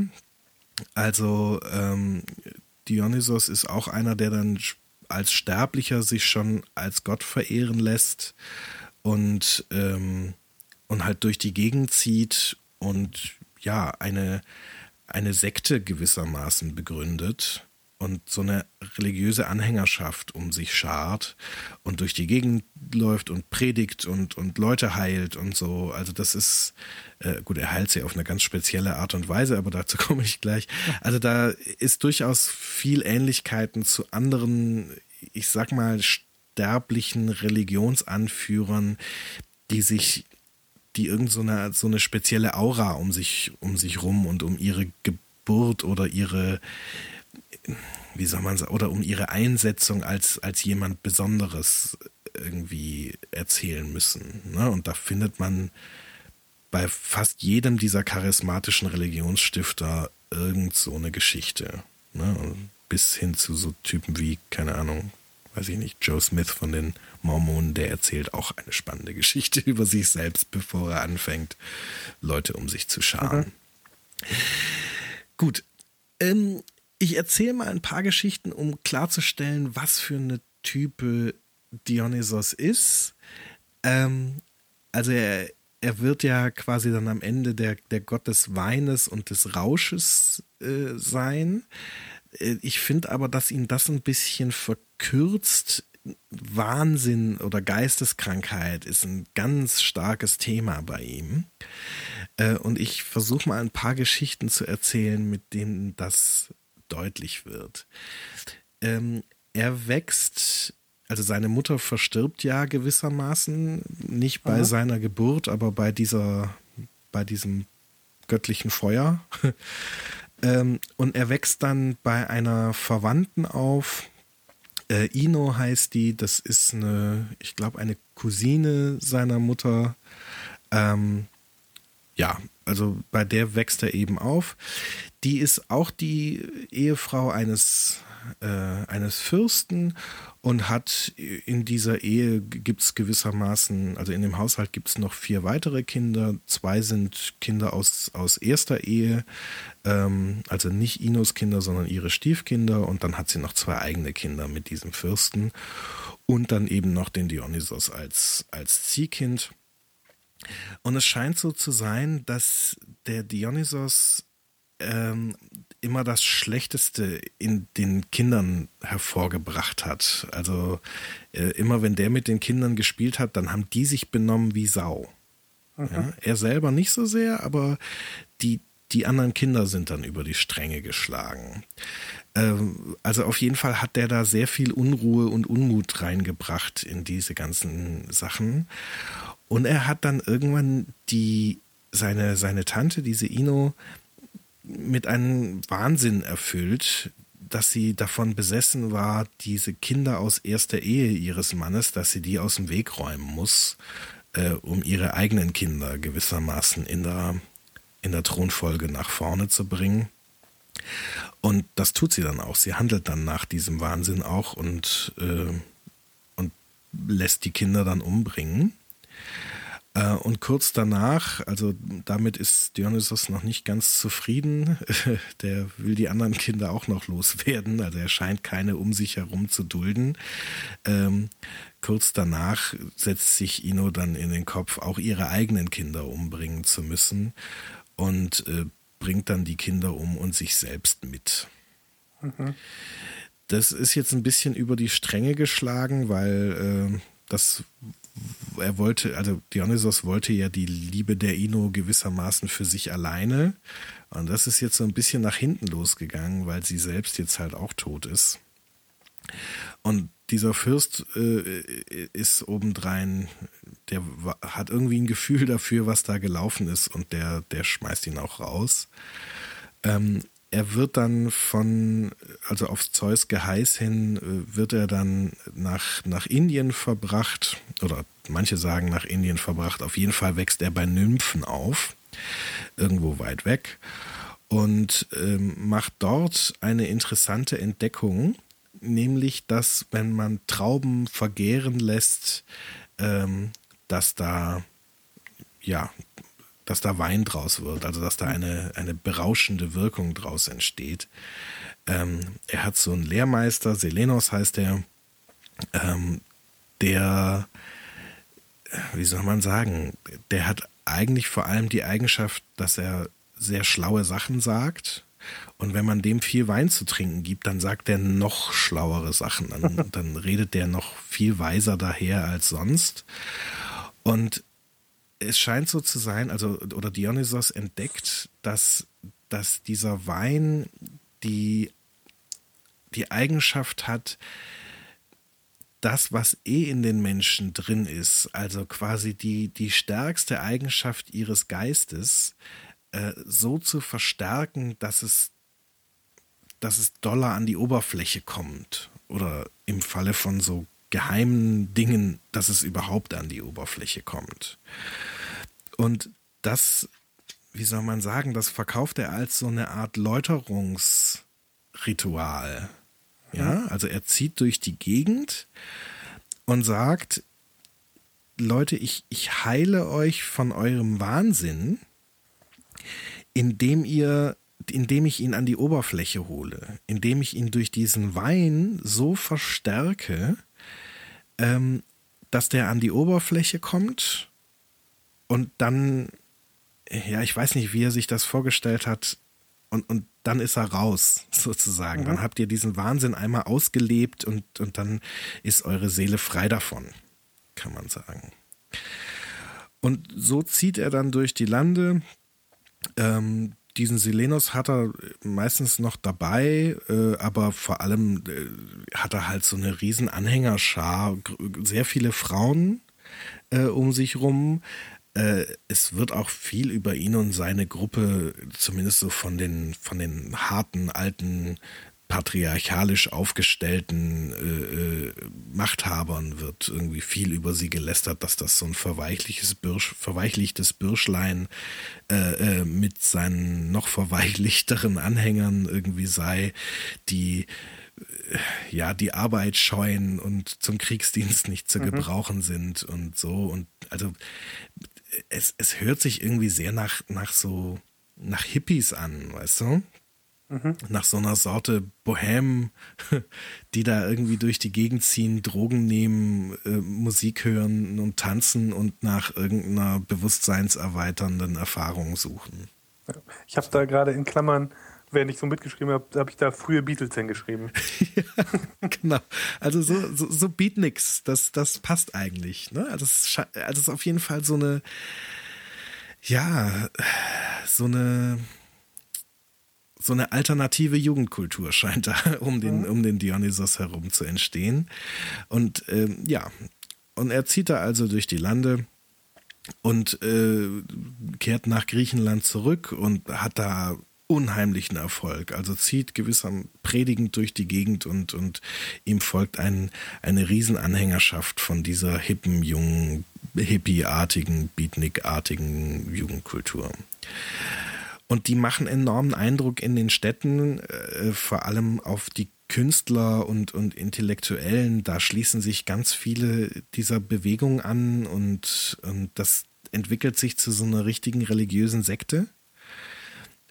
Also ähm, Dionysos ist auch einer, der dann als Sterblicher sich schon als Gott verehren lässt und, ähm, und halt durch die Gegend zieht und ja, eine, eine Sekte gewissermaßen begründet und so eine religiöse Anhängerschaft um sich schart und durch die Gegend läuft und predigt und, und Leute heilt und so. Also das ist, äh, gut, er heilt sie auf eine ganz spezielle Art und Weise, aber dazu komme ich gleich. Also da ist durchaus viel Ähnlichkeiten zu anderen, ich sag mal, sterblichen Religionsanführern, die sich die irgend so so eine spezielle Aura um sich, um sich rum und um ihre Geburt oder ihre, wie soll man sagen, oder um ihre Einsetzung als, als jemand Besonderes irgendwie erzählen müssen. Ne? Und da findet man bei fast jedem dieser charismatischen Religionsstifter irgend so eine Geschichte. Ne? Bis hin zu so Typen wie, keine Ahnung, weiß ich nicht, Joe Smith von den Mormonen, der erzählt auch eine spannende Geschichte über sich selbst, bevor er anfängt, Leute um sich zu scharen. Mhm. Gut. Ähm, ich erzähle mal ein paar Geschichten, um klarzustellen, was für eine Type Dionysos ist. Ähm, also er, er wird ja quasi dann am Ende der, der Gott des Weines und des Rausches äh, sein. Äh, ich finde aber, dass ihn das ein bisschen verkürzt. Wahnsinn oder Geisteskrankheit ist ein ganz starkes Thema bei ihm. Äh, und ich versuche mal ein paar Geschichten zu erzählen, mit denen das deutlich wird. Ähm, er wächst also seine Mutter verstirbt ja gewissermaßen, nicht bei Aha. seiner Geburt, aber bei dieser, bei diesem göttlichen Feuer. ähm, und er wächst dann bei einer Verwandten auf. Äh, Ino heißt die, das ist eine, ich glaube, eine Cousine seiner Mutter. Ähm, ja, also bei der wächst er eben auf. Die ist auch die Ehefrau eines, äh, eines Fürsten und hat in dieser Ehe gibt es gewissermaßen, also in dem Haushalt gibt es noch vier weitere Kinder. Zwei sind Kinder aus, aus erster Ehe, ähm, also nicht Inos Kinder, sondern ihre Stiefkinder. Und dann hat sie noch zwei eigene Kinder mit diesem Fürsten und dann eben noch den Dionysos als, als Ziehkind. Und es scheint so zu sein, dass der Dionysos ähm, immer das Schlechteste in den Kindern hervorgebracht hat. Also äh, immer wenn der mit den Kindern gespielt hat, dann haben die sich benommen wie Sau. Mhm. Ja, er selber nicht so sehr, aber die, die anderen Kinder sind dann über die Stränge geschlagen. Ähm, also auf jeden Fall hat der da sehr viel Unruhe und Unmut reingebracht in diese ganzen Sachen. Und er hat dann irgendwann die seine, seine Tante, diese Ino, mit einem Wahnsinn erfüllt, dass sie davon besessen war, diese Kinder aus erster Ehe ihres Mannes, dass sie die aus dem Weg räumen muss, äh, um ihre eigenen Kinder gewissermaßen in der, in der Thronfolge nach vorne zu bringen. Und das tut sie dann auch. Sie handelt dann nach diesem Wahnsinn auch und, äh, und lässt die Kinder dann umbringen. Äh, und kurz danach, also damit ist Dionysos noch nicht ganz zufrieden. Der will die anderen Kinder auch noch loswerden. Also er scheint keine um sich herum zu dulden. Ähm, kurz danach setzt sich Ino dann in den Kopf, auch ihre eigenen Kinder umbringen zu müssen und äh, bringt dann die Kinder um und sich selbst mit. Mhm. Das ist jetzt ein bisschen über die Stränge geschlagen, weil äh, das er wollte, also Dionysos wollte ja die Liebe der Ino gewissermaßen für sich alleine. Und das ist jetzt so ein bisschen nach hinten losgegangen, weil sie selbst jetzt halt auch tot ist. Und dieser Fürst äh, ist obendrein, der hat irgendwie ein Gefühl dafür, was da gelaufen ist und der, der schmeißt ihn auch raus. Ähm, er wird dann von, also auf Zeus Geheiß hin, äh, wird er dann nach, nach Indien verbracht, oder manche sagen nach Indien verbracht. Auf jeden Fall wächst er bei Nymphen auf, irgendwo weit weg, und ähm, macht dort eine interessante Entdeckung, nämlich, dass wenn man Trauben vergären lässt, ähm, dass da ja dass da Wein draus wird, also dass da eine, eine berauschende Wirkung draus entsteht. Ähm, er hat so einen Lehrmeister, Selenos heißt er, ähm, der, wie soll man sagen, der hat eigentlich vor allem die Eigenschaft, dass er sehr schlaue Sachen sagt. Und wenn man dem viel Wein zu trinken gibt, dann sagt er noch schlauere Sachen. Dann, dann redet der noch viel weiser daher als sonst. Und es scheint so zu sein, also, oder Dionysos entdeckt, dass, dass dieser Wein die, die Eigenschaft hat, das, was eh in den Menschen drin ist, also quasi die, die stärkste Eigenschaft ihres Geistes, äh, so zu verstärken, dass es dass es doller an die Oberfläche kommt. Oder im Falle von so geheimen Dingen, dass es überhaupt an die Oberfläche kommt. Und das, wie soll man sagen, das verkauft er als so eine Art Läuterungsritual. Ja, also er zieht durch die Gegend und sagt, Leute, ich, ich heile euch von eurem Wahnsinn, indem ihr, indem ich ihn an die Oberfläche hole, indem ich ihn durch diesen Wein so verstärke, ähm, dass der an die Oberfläche kommt und dann, ja, ich weiß nicht, wie er sich das vorgestellt hat, und, und dann ist er raus, sozusagen. Mhm. Dann habt ihr diesen Wahnsinn einmal ausgelebt und, und dann ist eure Seele frei davon, kann man sagen. Und so zieht er dann durch die Lande. Ähm, diesen Silenos hat er meistens noch dabei, äh, aber vor allem äh, hat er halt so eine riesen Anhängerschar, sehr viele Frauen äh, um sich rum. Äh, es wird auch viel über ihn und seine Gruppe, zumindest so von den, von den harten, alten, patriarchalisch aufgestellten äh, äh, Machthabern wird irgendwie viel über sie gelästert, dass das so ein verweichliches Birsch, verweichlichtes Birschlein äh, äh, mit seinen noch verweichlichteren Anhängern irgendwie sei, die ja, die Arbeit scheuen und zum Kriegsdienst nicht zu mhm. gebrauchen sind und so. Und also es, es hört sich irgendwie sehr nach, nach so, nach Hippies an, weißt du? Mhm. Nach so einer Sorte Bohem, die da irgendwie durch die Gegend ziehen, Drogen nehmen, äh, Musik hören und tanzen und nach irgendeiner bewusstseinserweiternden Erfahrung suchen. Ich habe da gerade in Klammern während ich so mitgeschrieben habe, habe ich da frühe Beatles hingeschrieben. ja, genau. Also so, so, so Beatniks, das, das passt eigentlich. Ne? Also, es, also es ist auf jeden Fall so eine, ja, so eine, so eine alternative Jugendkultur scheint da um den, mhm. um den Dionysos herum zu entstehen. Und ähm, ja, und er zieht da also durch die Lande und äh, kehrt nach Griechenland zurück und hat da unheimlichen Erfolg. Also zieht gewisserm predigend durch die Gegend und, und ihm folgt ein, eine Riesenanhängerschaft von dieser hippen, jungen, hippieartigen, Beatnik-artigen Jugendkultur. Und die machen enormen Eindruck in den Städten, äh, vor allem auf die Künstler und, und Intellektuellen. Da schließen sich ganz viele dieser Bewegungen an und, und das entwickelt sich zu so einer richtigen religiösen Sekte.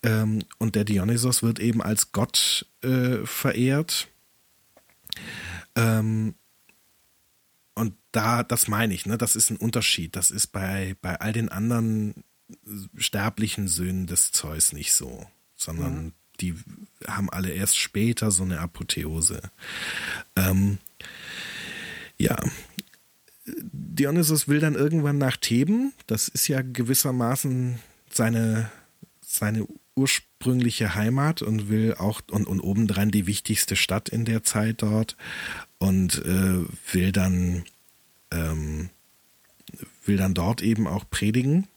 Ähm, und der Dionysos wird eben als Gott äh, verehrt. Ähm, und da, das meine ich, ne, das ist ein Unterschied. Das ist bei, bei all den anderen sterblichen Söhnen des Zeus nicht so, sondern mhm. die haben alle erst später so eine Apotheose. Ähm, ja, Dionysos will dann irgendwann nach Theben. Das ist ja gewissermaßen seine, seine ursprüngliche Heimat und will auch und, und obendrein die wichtigste Stadt in der Zeit dort und äh, will dann ähm, will dann dort eben auch predigen.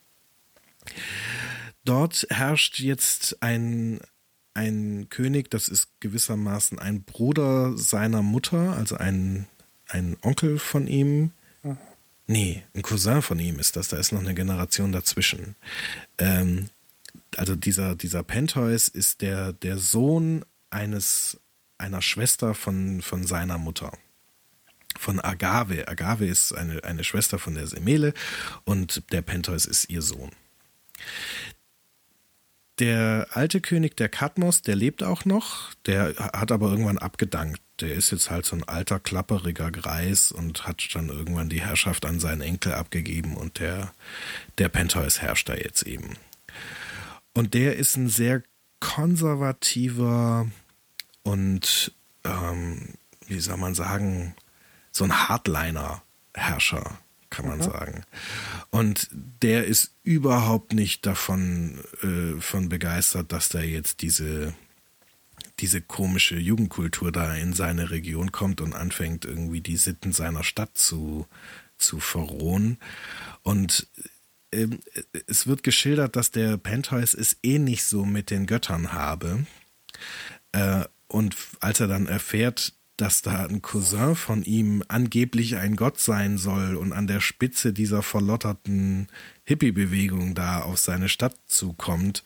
Dort herrscht jetzt ein ein König, das ist gewissermaßen ein Bruder seiner Mutter, also ein, ein Onkel von ihm. Nee, ein Cousin von ihm ist das, da ist noch eine Generation dazwischen. Ähm, also dieser, dieser Pentheus ist der, der Sohn eines, einer Schwester von, von seiner Mutter. Von Agave. Agave ist eine, eine Schwester von der Semele und der Pentheus ist ihr Sohn. Der alte König der Katmos, der lebt auch noch, der hat aber irgendwann abgedankt. Der ist jetzt halt so ein alter, klapperiger Greis und hat dann irgendwann die Herrschaft an seinen Enkel abgegeben und der, der Pentheus herrscht da jetzt eben. Und der ist ein sehr konservativer und, ähm, wie soll man sagen, so ein Hardliner-Herrscher, kann man mhm. sagen. Und der ist überhaupt nicht davon äh, von begeistert, dass da jetzt diese diese komische Jugendkultur da in seine Region kommt und anfängt irgendwie die Sitten seiner Stadt zu zu verrohen. Und ähm, es wird geschildert, dass der Pentheus es eh nicht so mit den Göttern habe. Äh, und als er dann erfährt, dass da ein Cousin von ihm angeblich ein Gott sein soll und an der Spitze dieser verlotterten Hippie-Bewegung da auf seine Stadt zukommt,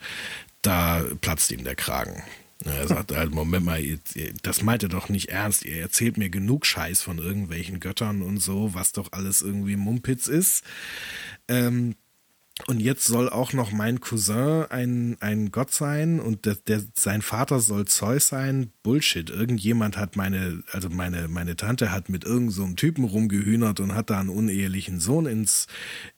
da platzt ihm der Kragen. Er sagt, halt, Moment mal, das meint ihr doch nicht ernst. Ihr erzählt mir genug Scheiß von irgendwelchen Göttern und so, was doch alles irgendwie Mumpitz ist. Ähm, und jetzt soll auch noch mein Cousin ein, ein Gott sein und der, der, sein Vater soll Zeus sein. Bullshit. Irgendjemand hat meine, also meine, meine Tante hat mit irgendeinem so Typen rumgehühnert und hat da einen unehelichen Sohn ins,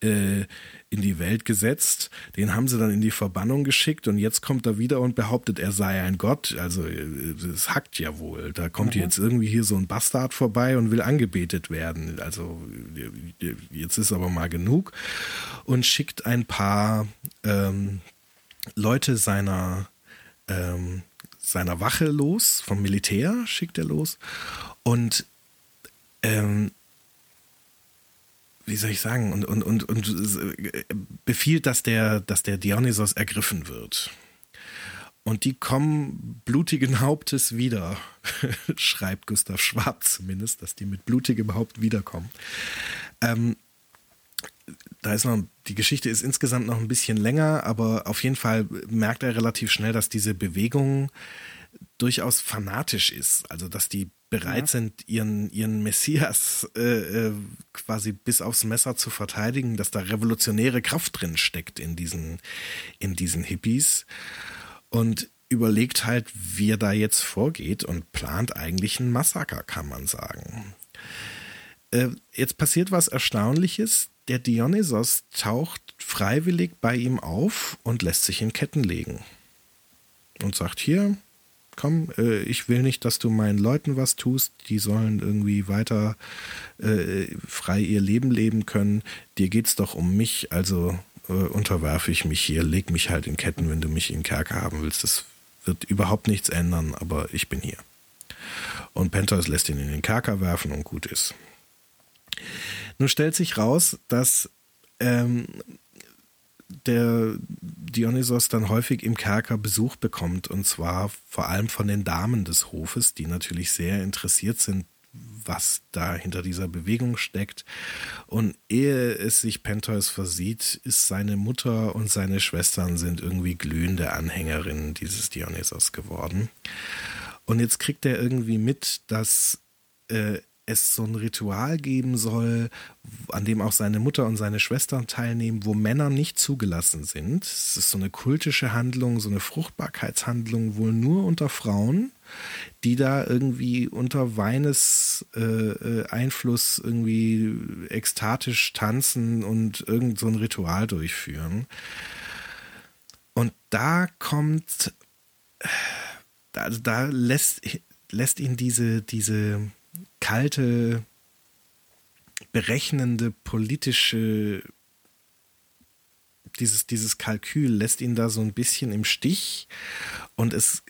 äh, in die Welt gesetzt. Den haben sie dann in die Verbannung geschickt und jetzt kommt er wieder und behauptet, er sei ein Gott. Also es hackt ja wohl. Da kommt mhm. jetzt irgendwie hier so ein Bastard vorbei und will angebetet werden. Also jetzt ist aber mal genug und schickt ein paar ähm, Leute seiner ähm, seiner Wache los, vom Militär schickt er los und ähm, wie soll ich sagen, und, und, und, und befiehlt, dass der, dass der Dionysos ergriffen wird. Und die kommen blutigen Hauptes wieder, schreibt Gustav Schwab zumindest, dass die mit blutigem Haupt wiederkommen. Ähm, da ist noch, die Geschichte ist insgesamt noch ein bisschen länger, aber auf jeden Fall merkt er relativ schnell, dass diese Bewegung durchaus fanatisch ist. Also, dass die bereit ja. sind, ihren, ihren Messias äh, äh, quasi bis aufs Messer zu verteidigen, dass da revolutionäre Kraft drin steckt in diesen, in diesen Hippies. Und überlegt halt, wie er da jetzt vorgeht und plant eigentlich ein Massaker, kann man sagen. Äh, jetzt passiert was Erstaunliches. Der Dionysos taucht freiwillig bei ihm auf und lässt sich in Ketten legen. Und sagt hier, komm, äh, ich will nicht, dass du meinen Leuten was tust, die sollen irgendwie weiter äh, frei ihr Leben leben können. Dir geht's doch um mich, also äh, unterwerfe ich mich hier, leg mich halt in Ketten, wenn du mich in Kerker haben willst. Das wird überhaupt nichts ändern, aber ich bin hier. Und Pentheus lässt ihn in den Kerker werfen und gut ist. Nun stellt sich raus, dass ähm, der Dionysos dann häufig im Kerker Besuch bekommt und zwar vor allem von den Damen des Hofes, die natürlich sehr interessiert sind, was da hinter dieser Bewegung steckt. Und ehe es sich Pentheus versieht, ist seine Mutter und seine Schwestern sind irgendwie glühende Anhängerinnen dieses Dionysos geworden. Und jetzt kriegt er irgendwie mit, dass äh, es so ein Ritual geben soll, an dem auch seine Mutter und seine Schwestern teilnehmen, wo Männer nicht zugelassen sind. Es ist so eine kultische Handlung, so eine Fruchtbarkeitshandlung wohl nur unter Frauen, die da irgendwie unter Weines äh, äh Einfluss irgendwie ekstatisch tanzen und irgend so ein Ritual durchführen. Und da kommt, also da lässt, lässt ihn diese, diese kalte, berechnende politische dieses, dieses Kalkül lässt ihn da so ein bisschen im Stich und es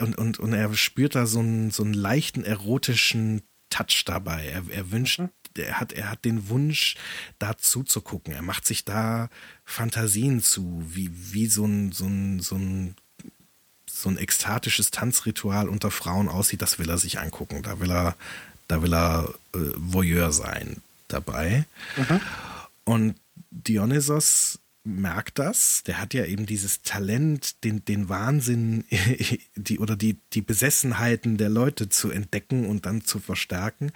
und, und, und er spürt da so einen, so einen leichten erotischen Touch dabei. Er, er wünscht, mhm. er hat, er hat den Wunsch, da zuzugucken. Er macht sich da Fantasien zu, wie, wie so ein, so ein, so ein, so ein ekstatisches Tanzritual unter Frauen aussieht. Das will er sich angucken. Da will er, da will er äh, Voyeur sein dabei. Mhm. Und Dionysos merkt das. Der hat ja eben dieses Talent, den, den Wahnsinn die, oder die, die Besessenheiten der Leute zu entdecken und dann zu verstärken.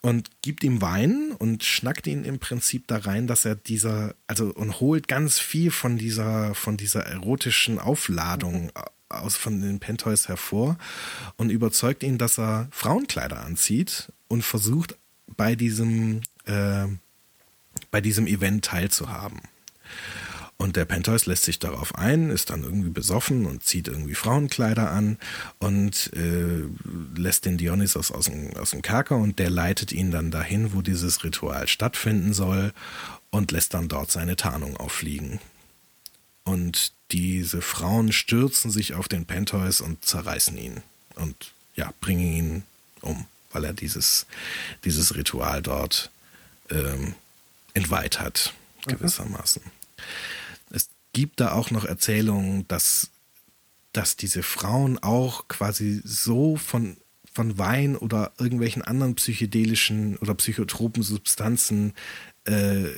Und gibt ihm Wein und schnackt ihn im Prinzip da rein, dass er dieser, also und holt ganz viel von dieser, von dieser erotischen Aufladung aus von den Pentheus hervor und überzeugt ihn, dass er Frauenkleider anzieht und versucht bei diesem äh, bei diesem Event teilzuhaben. Und der Pentheus lässt sich darauf ein, ist dann irgendwie besoffen und zieht irgendwie Frauenkleider an und äh, lässt den Dionysos aus dem, aus dem Kerker und der leitet ihn dann dahin, wo dieses Ritual stattfinden soll und lässt dann dort seine Tarnung auffliegen. Und diese Frauen stürzen sich auf den Pentheus und zerreißen ihn und ja, bringen ihn um, weil er dieses, dieses Ritual dort ähm, entweiht hat, gewissermaßen. Mhm. Es gibt da auch noch Erzählungen, dass dass diese Frauen auch quasi so von, von Wein oder irgendwelchen anderen psychedelischen oder psychotropen Substanzen äh,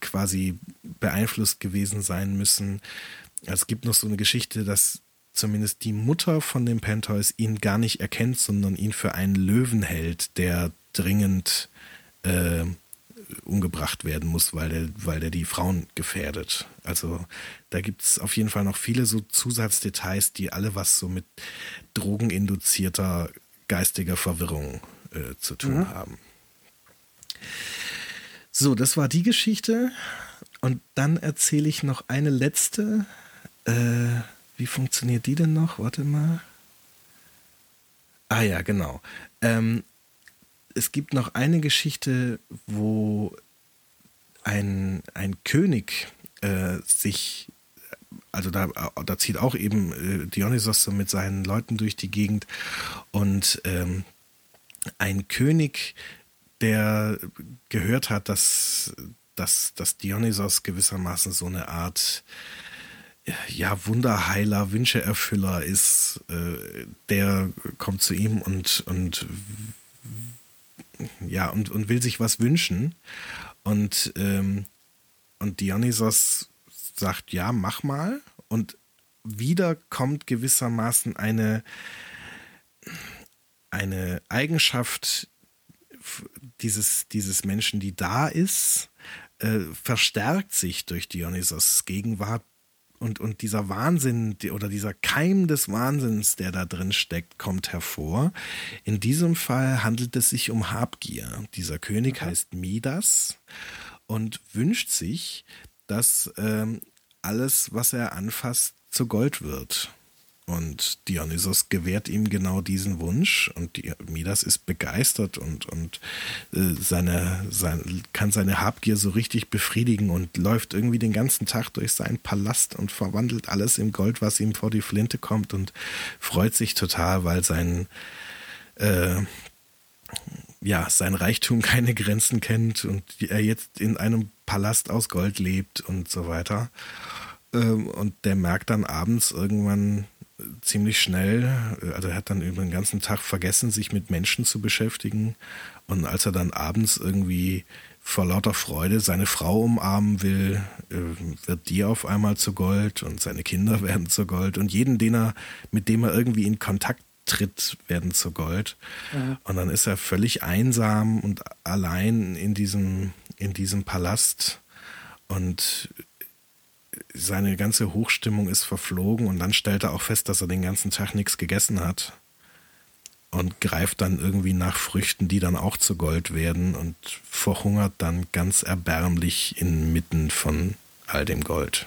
quasi beeinflusst gewesen sein müssen. Es gibt noch so eine Geschichte, dass zumindest die Mutter von dem Pentheus ihn gar nicht erkennt, sondern ihn für einen Löwen hält, der dringend äh, umgebracht werden muss, weil der, weil der die Frauen gefährdet. Also da gibt es auf jeden Fall noch viele so Zusatzdetails, die alle was so mit drogeninduzierter geistiger Verwirrung äh, zu tun mhm. haben. So, das war die Geschichte. Und dann erzähle ich noch eine letzte. Äh, wie funktioniert die denn noch? Warte mal. Ah ja, genau. Ähm, es gibt noch eine Geschichte, wo ein, ein König äh, sich, also da, da zieht auch eben äh, Dionysos so mit seinen Leuten durch die Gegend und ähm, ein König, der gehört hat, dass, dass, dass Dionysos gewissermaßen so eine Art ja, Wunderheiler, Wünscheerfüller ist, äh, der kommt zu ihm und, und ja, und, und will sich was wünschen. Und, ähm, und Dionysos sagt, ja, mach mal. Und wieder kommt gewissermaßen eine, eine Eigenschaft dieses, dieses Menschen, die da ist, äh, verstärkt sich durch Dionysos Gegenwart und, und dieser Wahnsinn oder dieser Keim des Wahnsinns, der da drin steckt, kommt hervor. In diesem Fall handelt es sich um Habgier. Dieser König okay. heißt Midas und wünscht sich, dass ähm, alles, was er anfasst, zu Gold wird. Und Dionysos gewährt ihm genau diesen Wunsch und Midas ist begeistert und, und äh, seine, sein, kann seine Habgier so richtig befriedigen und läuft irgendwie den ganzen Tag durch seinen Palast und verwandelt alles in Gold, was ihm vor die Flinte kommt und freut sich total, weil sein, äh, ja, sein Reichtum keine Grenzen kennt und er jetzt in einem Palast aus Gold lebt und so weiter. Ähm, und der merkt dann abends irgendwann, ziemlich schnell, also er hat dann über den ganzen Tag vergessen, sich mit Menschen zu beschäftigen. Und als er dann abends irgendwie vor lauter Freude seine Frau umarmen will, äh, wird die auf einmal zu Gold und seine Kinder werden zu Gold und jeden, den er, mit dem er irgendwie in Kontakt tritt, werden zu Gold. Mhm. Und dann ist er völlig einsam und allein in diesem, in diesem Palast und seine ganze Hochstimmung ist verflogen und dann stellt er auch fest, dass er den ganzen Tag nichts gegessen hat und greift dann irgendwie nach Früchten, die dann auch zu Gold werden und verhungert dann ganz erbärmlich inmitten von all dem Gold.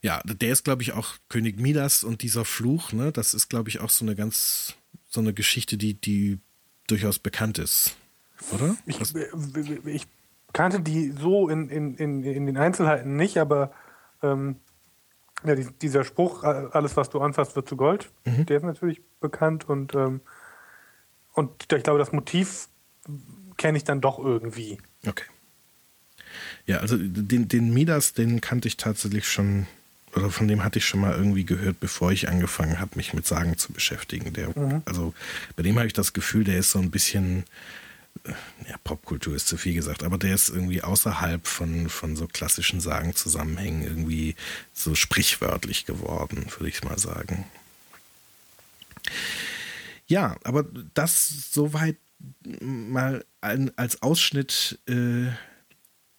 Ja, der ist, glaube ich, auch König Midas und dieser Fluch, ne, das ist, glaube ich, auch so eine ganz, so eine Geschichte, die, die durchaus bekannt ist. Oder? Ich, ich kannte die so in, in, in, in den Einzelheiten nicht, aber ähm, ja, dieser Spruch, alles was du anfasst, wird zu Gold, mhm. der ist natürlich bekannt und, ähm, und ich glaube, das Motiv kenne ich dann doch irgendwie. Okay. Ja, also den, den Midas, den kannte ich tatsächlich schon, oder von dem hatte ich schon mal irgendwie gehört, bevor ich angefangen habe, mich mit Sagen zu beschäftigen. Der, mhm. Also bei dem habe ich das Gefühl, der ist so ein bisschen ja, Popkultur ist zu viel gesagt, aber der ist irgendwie außerhalb von, von so klassischen Sagenzusammenhängen irgendwie so sprichwörtlich geworden, würde ich mal sagen. Ja, aber das soweit mal ein, als Ausschnitt äh,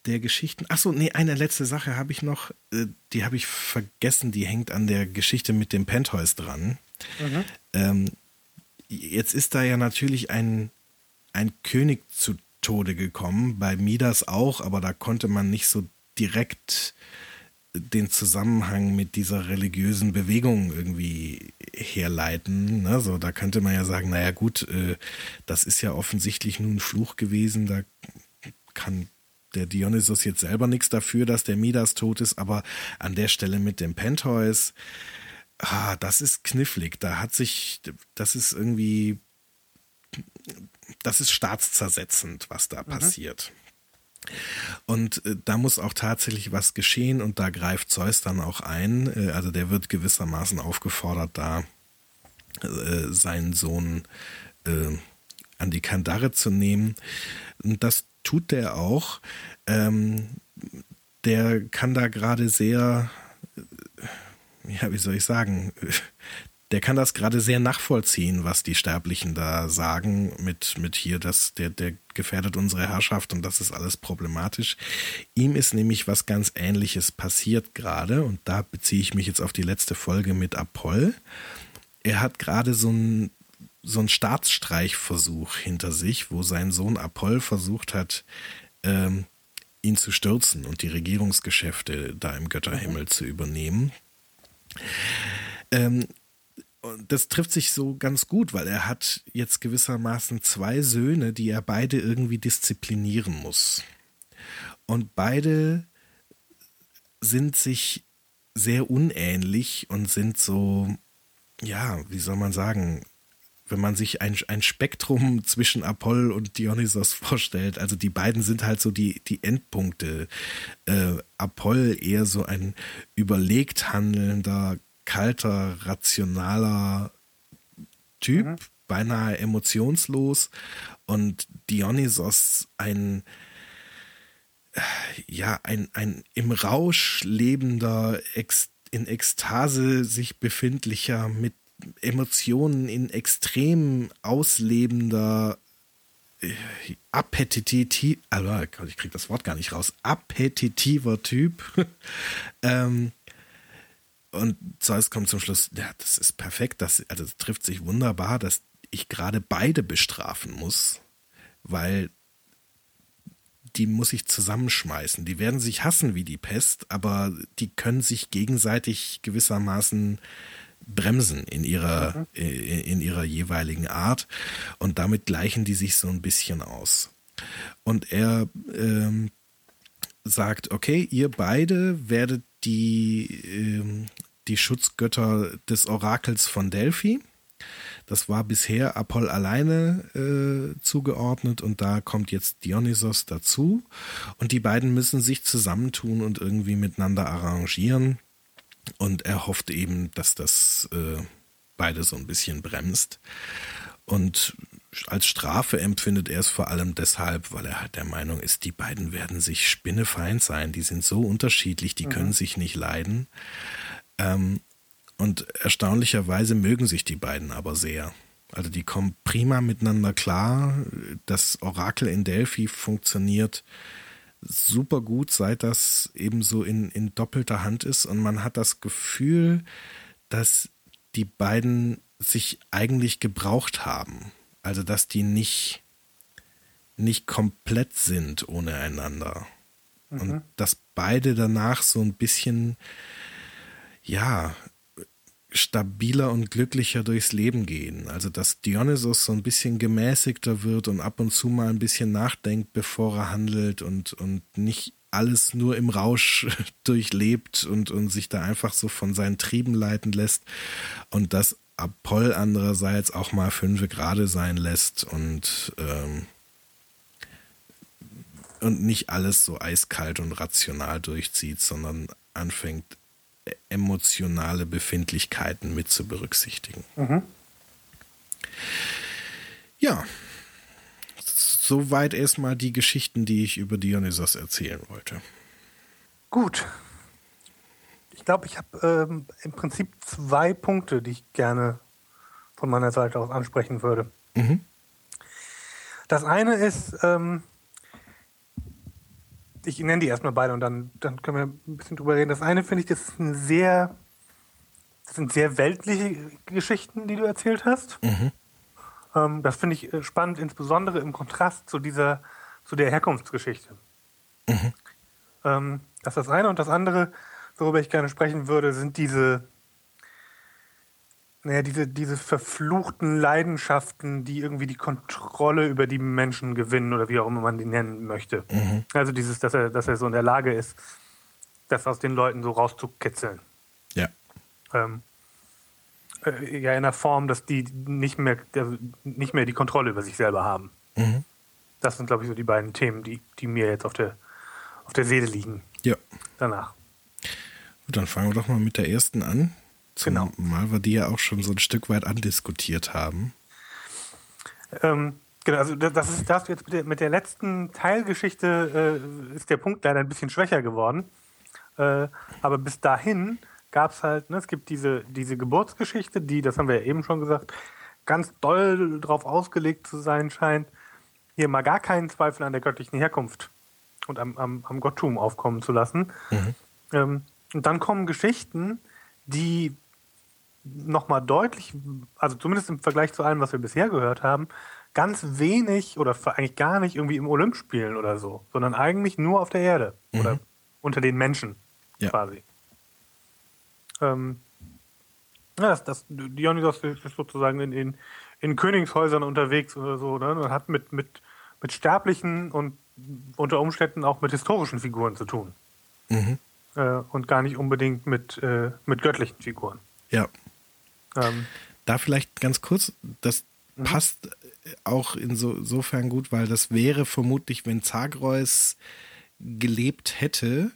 der Geschichten. Achso, nee, eine letzte Sache habe ich noch, äh, die habe ich vergessen, die hängt an der Geschichte mit dem Pentheus dran. Mhm. Ähm, jetzt ist da ja natürlich ein ein König zu Tode gekommen, bei Midas auch, aber da konnte man nicht so direkt den Zusammenhang mit dieser religiösen Bewegung irgendwie herleiten. Ne? So, da könnte man ja sagen, naja gut, äh, das ist ja offensichtlich nun ein Fluch gewesen, da kann der Dionysos jetzt selber nichts dafür, dass der Midas tot ist, aber an der Stelle mit dem Pentheus, ah, das ist knifflig. Da hat sich, das ist irgendwie, das ist staatszersetzend, was da mhm. passiert. Und äh, da muss auch tatsächlich was geschehen und da greift Zeus dann auch ein. Äh, also der wird gewissermaßen aufgefordert, da äh, seinen Sohn äh, an die Kandare zu nehmen. Und das tut der auch. Ähm, der kann da gerade sehr, äh, ja, wie soll ich sagen, der kann das gerade sehr nachvollziehen, was die Sterblichen da sagen, mit, mit hier, dass der, der gefährdet unsere Herrschaft und das ist alles problematisch. Ihm ist nämlich was ganz Ähnliches passiert gerade und da beziehe ich mich jetzt auf die letzte Folge mit Apoll. Er hat gerade so ein so einen Staatsstreichversuch hinter sich, wo sein Sohn Apoll versucht hat, ähm, ihn zu stürzen und die Regierungsgeschäfte da im Götterhimmel mhm. zu übernehmen. Ähm, und das trifft sich so ganz gut, weil er hat jetzt gewissermaßen zwei Söhne, die er beide irgendwie disziplinieren muss. Und beide sind sich sehr unähnlich und sind so, ja, wie soll man sagen, wenn man sich ein, ein Spektrum zwischen Apoll und Dionysos vorstellt, also die beiden sind halt so die, die Endpunkte. Äh, Apoll eher so ein überlegt handelnder, kalter, rationaler Typ, mhm. beinahe emotionslos und Dionysos ein ja, ein, ein im Rausch lebender, in Ekstase sich befindlicher, mit Emotionen in extrem auslebender äh, appetitiv, also ich kriege das Wort gar nicht raus, appetitiver Typ. ähm, und Zeus kommt zum Schluss, ja, das ist perfekt, das, also das trifft sich wunderbar, dass ich gerade beide bestrafen muss, weil die muss ich zusammenschmeißen. Die werden sich hassen wie die Pest, aber die können sich gegenseitig gewissermaßen bremsen in ihrer, mhm. in ihrer jeweiligen Art und damit gleichen die sich so ein bisschen aus. Und er ähm, sagt, okay, ihr beide werdet die, ähm, die Schutzgötter des Orakels von Delphi. Das war bisher Apoll alleine äh, zugeordnet und da kommt jetzt Dionysos dazu. Und die beiden müssen sich zusammentun und irgendwie miteinander arrangieren. Und er hofft eben, dass das äh, beide so ein bisschen bremst. Und als Strafe empfindet er es vor allem deshalb, weil er halt der Meinung ist, die beiden werden sich spinnefeind sein. Die sind so unterschiedlich, die mhm. können sich nicht leiden. Ähm, und erstaunlicherweise mögen sich die beiden aber sehr. Also die kommen prima miteinander klar. Das Orakel in Delphi funktioniert super gut, seit das eben so in, in doppelter Hand ist und man hat das Gefühl, dass die beiden sich eigentlich gebraucht haben. Also dass die nicht, nicht komplett sind ohne einander. Mhm. Und dass beide danach so ein bisschen, ja, stabiler und glücklicher durchs Leben gehen. Also dass Dionysos so ein bisschen gemäßigter wird und ab und zu mal ein bisschen nachdenkt, bevor er handelt und, und nicht alles nur im Rausch durchlebt und, und sich da einfach so von seinen Trieben leiten lässt. Und dass Apoll andererseits auch mal fünf gerade sein lässt und, ähm, und nicht alles so eiskalt und rational durchzieht, sondern anfängt emotionale Befindlichkeiten mit zu berücksichtigen. Mhm. Ja, soweit erstmal die Geschichten, die ich über Dionysos erzählen wollte. Gut. Ich glaube, ich habe ähm, im Prinzip zwei Punkte, die ich gerne von meiner Seite aus ansprechen würde. Mhm. Das eine ist, ähm, ich nenne die erstmal beide und dann, dann können wir ein bisschen drüber reden. Das eine finde ich, das ist ein sehr, das sind sehr weltliche Geschichten, die du erzählt hast. Mhm. Ähm, das finde ich äh, spannend, insbesondere im Kontrast zu dieser, zu der Herkunftsgeschichte. Mhm. Ähm, das ist das eine und das andere, worüber ich gerne sprechen würde, sind diese naja, diese, diese verfluchten Leidenschaften, die irgendwie die Kontrolle über die Menschen gewinnen oder wie auch immer man die nennen möchte. Mhm. Also dieses, dass er, dass er so in der Lage ist, das aus den Leuten so rauszukitzeln. Ja. Ähm, äh, ja, in der Form, dass die nicht mehr, also nicht mehr die Kontrolle über sich selber haben. Mhm. das sind, glaube ich, so die beiden Themen, die, die mir jetzt auf der, auf der Seele liegen. Ja. Danach. Gut, dann fangen wir doch mal mit der ersten an. Genau. Mal wir die ja auch schon so ein Stück weit andiskutiert haben. Ähm, genau, also das ist das jetzt mit der, mit der letzten Teilgeschichte äh, ist der Punkt leider ein bisschen schwächer geworden. Äh, aber bis dahin gab es halt, ne, es gibt diese, diese Geburtsgeschichte, die, das haben wir ja eben schon gesagt, ganz doll drauf ausgelegt zu sein scheint, hier mal gar keinen Zweifel an der göttlichen Herkunft und am, am, am Gotttum aufkommen zu lassen. Ähm, und dann kommen Geschichten, die nochmal deutlich, also zumindest im Vergleich zu allem, was wir bisher gehört haben, ganz wenig oder eigentlich gar nicht irgendwie im Olymp spielen oder so, sondern eigentlich nur auf der Erde oder unter den Menschen Ja. quasi. Ähm, ja, das, das, Dionysos ist sozusagen in, in, in Königshäusern unterwegs oder so ne? und hat mit, mit, mit sterblichen und unter Umständen auch mit historischen Figuren zu tun. Mhm. Äh, und gar nicht unbedingt mit, äh, mit göttlichen Figuren. Ja. Ähm, Da vielleicht ganz kurz, das passt auch insofern gut, weil das wäre vermutlich, wenn Zagreus gelebt hätte,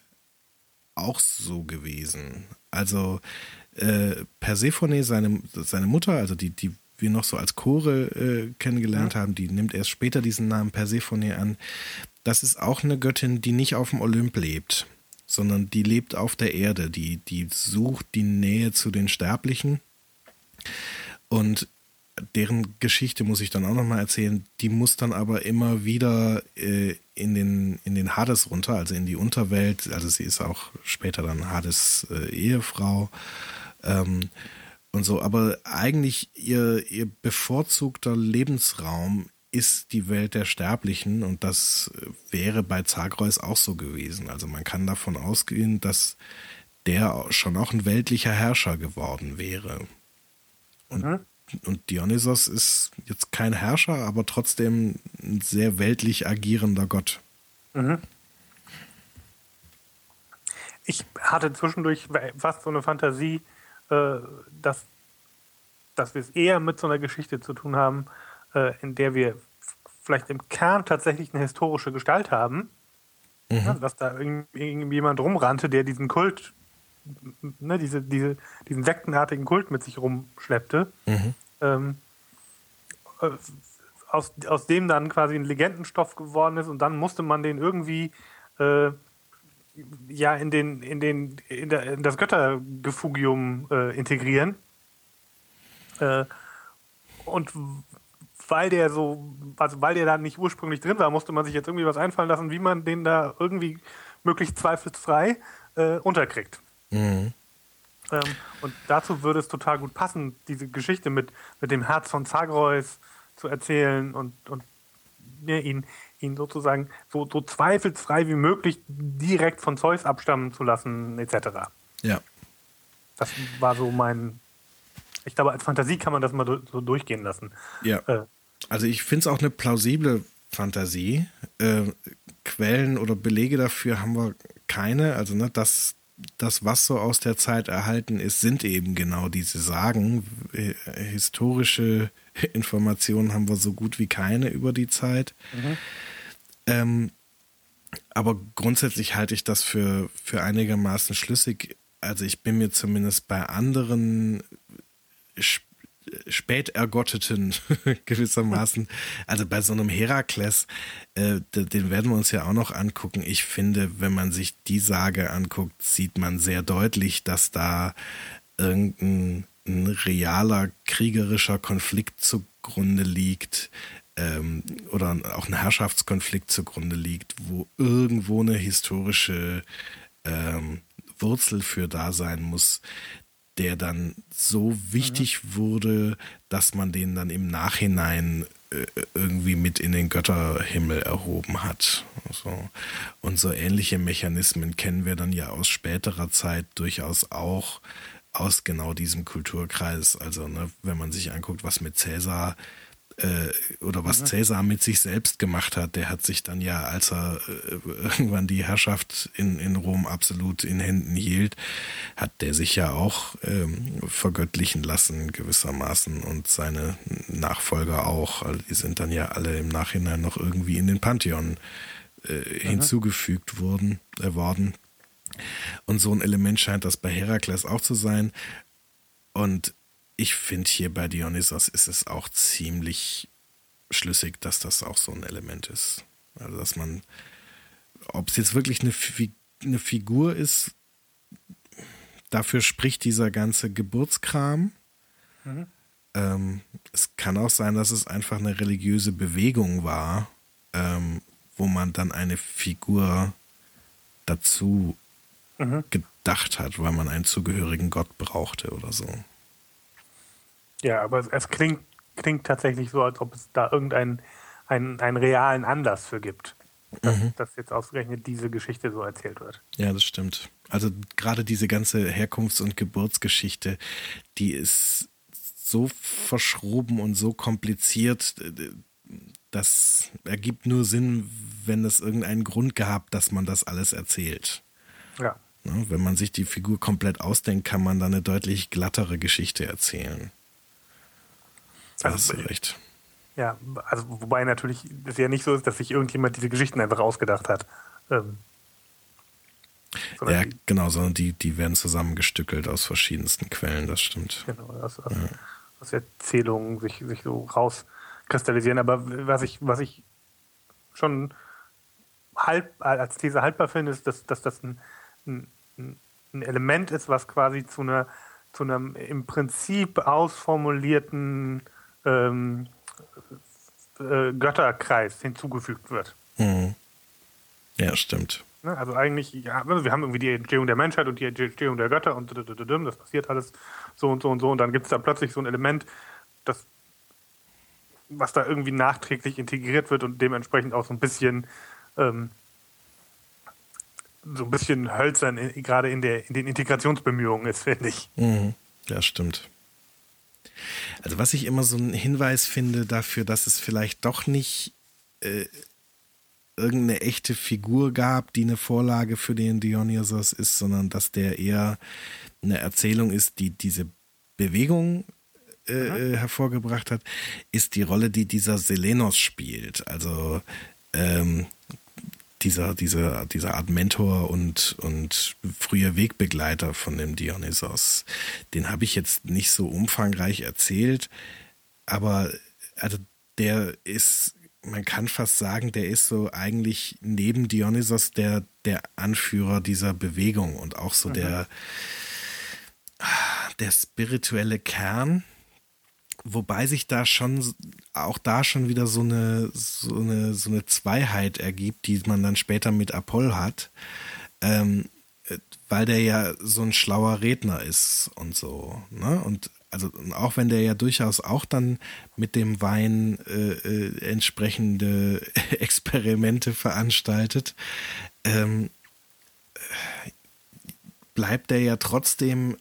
auch so gewesen. Also äh, Persephone, seine, seine Mutter, also die, die wir noch so als Chore äh, kennengelernt haben, die nimmt erst später diesen Namen Persephone an. Das ist auch eine Göttin, die nicht auf dem Olymp lebt, sondern die lebt auf der Erde, die, die sucht die Nähe zu den Sterblichen. Und deren Geschichte muss ich dann auch nochmal erzählen. Die muss dann aber immer wieder äh, in, den, in den Hades runter, also in die Unterwelt. Also sie ist auch später dann Hades äh, Ehefrau. Ähm, und so, aber eigentlich ihr, ihr bevorzugter Lebensraum ist die Welt der Sterblichen und das wäre bei Zagreus auch so gewesen. Also man kann davon ausgehen, dass der schon auch ein weltlicher Herrscher geworden wäre. Und, und Dionysos ist jetzt kein Herrscher, aber trotzdem ein sehr weltlich agierender Gott. ich hatte zwischendurch fast so eine Fantasie, äh, dass, dass wir es eher mit so einer Geschichte zu tun haben, äh, in der wir vielleicht im Kern tatsächlich eine historische Gestalt haben. Ja, dass da irgend- irgendjemand rumrannte, der diesen Kult, ne, diese, diese, diesen sektenartigen Kult mit sich rumschleppte. Ähm, äh, aus, aus dem dann quasi ein Legendenstoff geworden ist und dann musste man den irgendwie äh, ja in den in den in, der, in das Göttergefugium äh, integrieren äh, und weil der so also weil der da nicht ursprünglich drin war musste man sich jetzt irgendwie was einfallen lassen wie man den da irgendwie möglichst zweifelsfrei äh, unterkriegt ähm, und dazu würde es total gut passen diese Geschichte mit mit dem Herz von Zagreus zu erzählen und und ja, ihn, ihn sozusagen so, so zweifelsfrei wie möglich direkt von Zeus abstammen zu lassen, etc. Ja. Das war so mein. Ich glaube, als Fantasie kann man das mal so durchgehen lassen. Ja. Äh, Also ich finde es auch eine plausible Fantasie. Äh, Quellen oder Belege dafür haben wir keine. Also ne, das, das, was so aus der Zeit erhalten ist, sind eben genau diese Sagen. Äh, Historische Informationen haben wir so gut wie keine über die Zeit. Ähm, aber grundsätzlich halte ich das für, für einigermaßen schlüssig. Also ich bin mir zumindest bei anderen spät ergotteten gewissermaßen, also bei so einem Herakles, äh, den werden wir uns ja auch noch angucken. Ich finde, wenn man sich die Sage anguckt, sieht man sehr deutlich, dass da irgendein ein realer kriegerischer Konflikt zugrunde liegt ähm, oder auch ein Herrschaftskonflikt zugrunde liegt, wo irgendwo eine historische ähm, Wurzel für da sein muss, der dann so wichtig wurde, dass man den dann im Nachhinein äh, irgendwie mit in den Götterhimmel erhoben hat. So. Und so ähnliche Mechanismen kennen wir dann ja aus späterer Zeit durchaus auch aus genau diesem Kulturkreis. Also, ne, wenn man sich anguckt, was mit Cäsar äh, oder was mhm. Cäsar mit sich selbst gemacht hat, der hat sich dann ja, als er äh, irgendwann die Herrschaft in, in Rom absolut in Händen hielt, hat der sich ja auch ähm, vergöttlichen lassen gewissermaßen und seine Nachfolger auch. Also die sind dann ja alle im Nachhinein noch irgendwie in den Pantheon äh, hinzugefügt wurden, äh, worden. Und so ein Element scheint das bei Herakles auch zu sein. Und ich finde hier bei Dionysos ist es auch ziemlich schlüssig, dass das auch so ein Element ist. Also, dass man, ob es jetzt wirklich eine, eine Figur ist, dafür spricht dieser ganze Geburtskram. Mhm. Ähm, es kann auch sein, dass es einfach eine religiöse Bewegung war, ähm, wo man dann eine Figur dazu mhm. gedacht hat, weil man einen zugehörigen Gott brauchte oder so. Ja, aber es, es klingt, klingt tatsächlich so, als ob es da irgendeinen einen, einen realen Anlass für gibt, dass, mhm. dass jetzt ausgerechnet diese Geschichte so erzählt wird. Ja, das stimmt. Also gerade diese ganze Herkunfts- und Geburtsgeschichte, die ist so verschroben und so kompliziert, das ergibt nur Sinn, wenn es irgendeinen Grund gab, dass man das alles erzählt. Ja. Ne, wenn man sich die Figur komplett ausdenkt, kann man dann eine deutlich glattere Geschichte erzählen. Da also, hast du recht. Ja, also wobei natürlich es ja nicht so ist, dass sich irgendjemand diese Geschichten einfach ausgedacht hat. Ähm, ja, genau, sondern die, die werden zusammengestückelt aus verschiedensten Quellen, das stimmt. Genau, aus, aus, ja. aus Erzählungen sich, sich so rauskristallisieren. Aber was ich, was ich schon halb, als These haltbar finde, ist, dass, dass das ein, ein, ein Element ist, was quasi zu einer zu einem im Prinzip ausformulierten ähm, äh, Götterkreis hinzugefügt wird. Mhm. Ja, stimmt. Ne, also eigentlich, ja, also wir haben irgendwie die Entstehung der Menschheit und die Entstehung der Götter und das passiert alles so und so und so und dann gibt es da plötzlich so ein Element, das was da irgendwie nachträglich integriert wird und dementsprechend auch so ein bisschen ähm, so ein bisschen hölzern, in, gerade in, der, in den Integrationsbemühungen ist, finde ich. Mhm. Ja, stimmt. Also was ich immer so einen Hinweis finde dafür, dass es vielleicht doch nicht äh, irgendeine echte Figur gab, die eine Vorlage für den Dionysos ist, sondern dass der eher eine Erzählung ist, die diese Bewegung äh, äh hervorgebracht hat, ist die Rolle, die dieser Selenos spielt. Also ähm, dieser, dieser, dieser Art Mentor und, und früher Wegbegleiter von dem Dionysos. Den habe ich jetzt nicht so umfangreich erzählt, aber also der ist, man kann fast sagen, der ist so eigentlich neben Dionysos der, der Anführer dieser Bewegung und auch so mhm. der, der spirituelle Kern wobei sich da schon auch da schon wieder so eine so eine so eine Zweiheit ergibt, die man dann später mit Apoll hat, ähm, weil der ja so ein schlauer Redner ist und so, ne? Und also auch wenn der ja durchaus auch dann mit dem Wein äh, äh, entsprechende Experimente veranstaltet, ähm, bleibt er ja trotzdem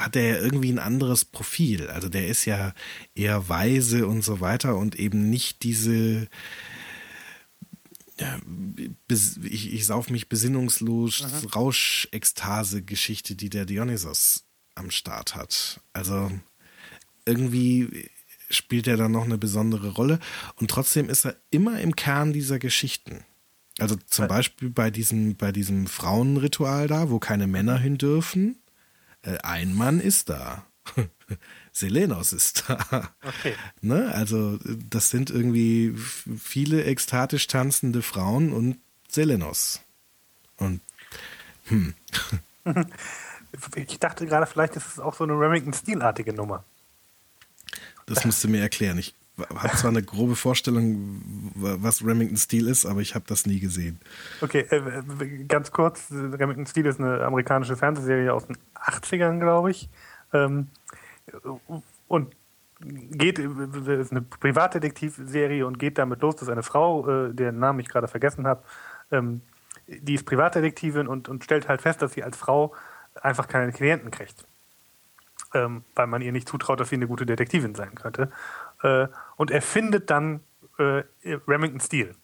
hat er ja irgendwie ein anderes Profil. Also der ist ja eher weise und so weiter und eben nicht diese ja, ich, ich sauf mich besinnungslos, mhm. Rauschekstase-Geschichte, die der Dionysos am Start hat. Also irgendwie spielt er da noch eine besondere Rolle und trotzdem ist er immer im Kern dieser Geschichten. Also zum Beispiel bei diesem, bei diesem Frauenritual da, wo keine Männer hin dürfen, ein Mann ist da. Selenos ist da. Okay. Ne? Also, das sind irgendwie viele ekstatisch tanzende Frauen und Selenos. Und, hm. Ich dachte gerade, vielleicht ist es auch so eine Remington-Stilartige Nummer. Das musst du mir erklären. Ich habe zwar eine grobe Vorstellung, was Remington Steel ist, aber ich habe das nie gesehen. Okay, äh, ganz kurz. Remington Steel ist eine amerikanische Fernsehserie aus den 80ern, glaube ich. Ähm, und geht, ist eine Privatdetektivserie und geht damit los, dass eine Frau, äh, deren Namen ich gerade vergessen habe, ähm, die ist Privatdetektivin und, und stellt halt fest, dass sie als Frau einfach keine Klienten kriegt. Ähm, weil man ihr nicht zutraut, dass sie eine gute Detektivin sein könnte. Äh, und er findet dann äh, Remington Steele.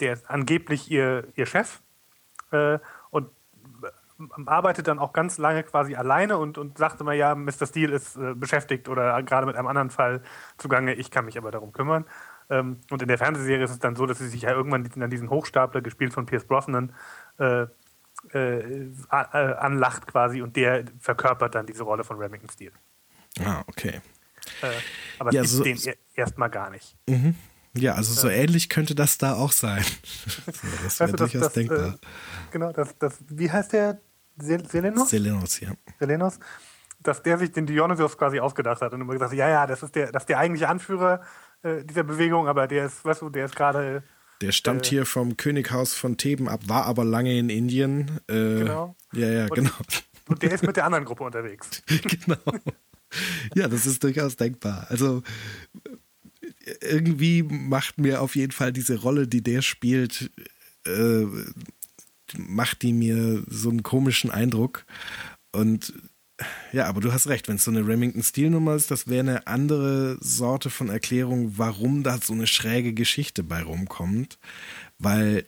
Der ist angeblich ihr, ihr Chef äh, und arbeitet dann auch ganz lange quasi alleine und, und sagte mal, ja, Mr. Steele ist äh, beschäftigt oder gerade mit einem anderen Fall zugange, ich kann mich aber darum kümmern. Ähm, und in der Fernsehserie ist es dann so, dass sie sich ja irgendwann an diesen Hochstapler, gespielt von Pierce Brosnan, äh, äh, anlacht quasi und der verkörpert dann diese Rolle von Remington Steele. Ah, okay. Äh, aber ja, es so, den erstmal gar nicht. Mhm. Ja, also so ähnlich könnte das da auch sein. das wäre durchaus das, denkbar. Äh, genau, das, das, wie heißt der? Selenos? Selenos, ja. Selenos, dass der sich den Dionysios quasi ausgedacht hat und immer gesagt hat, ja, ja, das ist der, das ist der eigentliche Anführer äh, dieser Bewegung, aber der ist, weißt du, der ist gerade. Der stammt äh, hier vom Könighaus von Theben ab, war aber lange in Indien. Äh, genau. Ja, ja, und, genau. Und der ist mit der anderen Gruppe unterwegs. genau. Ja, das ist durchaus denkbar. Also irgendwie macht mir auf jeden Fall diese Rolle, die der spielt, äh, macht die mir so einen komischen Eindruck. Und ja, aber du hast recht, wenn es so eine Remington-Stil-Nummer ist, das wäre eine andere Sorte von Erklärung, warum da so eine schräge Geschichte bei rumkommt. Weil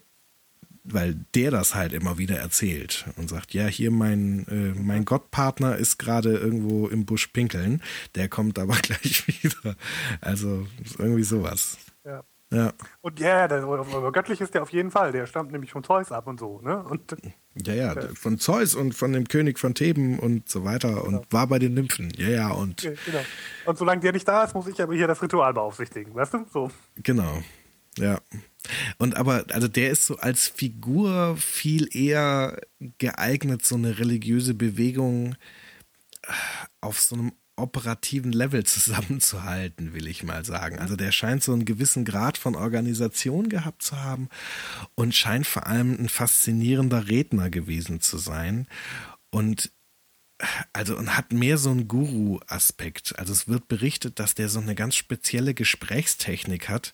weil der das halt immer wieder erzählt und sagt, ja, hier mein, äh, mein Gottpartner ist gerade irgendwo im Busch pinkeln, der kommt aber gleich wieder. Also irgendwie sowas. Ja. Ja. Und ja, der, göttlich ist der auf jeden Fall. Der stammt nämlich von Zeus ab und so. Ne? Und, ja, ja, von Zeus und von dem König von Theben und so weiter genau. und war bei den Nymphen. Ja, ja, und. genau. Und solange der nicht da ist, muss ich aber hier das Ritual beaufsichtigen, weißt du? So. Genau. Ja. Und aber, also der ist so als Figur viel eher geeignet, so eine religiöse Bewegung äh, auf so einem operativen Level zusammenzuhalten, will ich mal sagen. Also der scheint so einen gewissen Grad von Organisation gehabt zu haben und scheint vor allem ein faszinierender Redner gewesen zu sein. Und also und hat mehr so einen Guru-Aspekt. Also es wird berichtet, dass der so eine ganz spezielle Gesprächstechnik hat,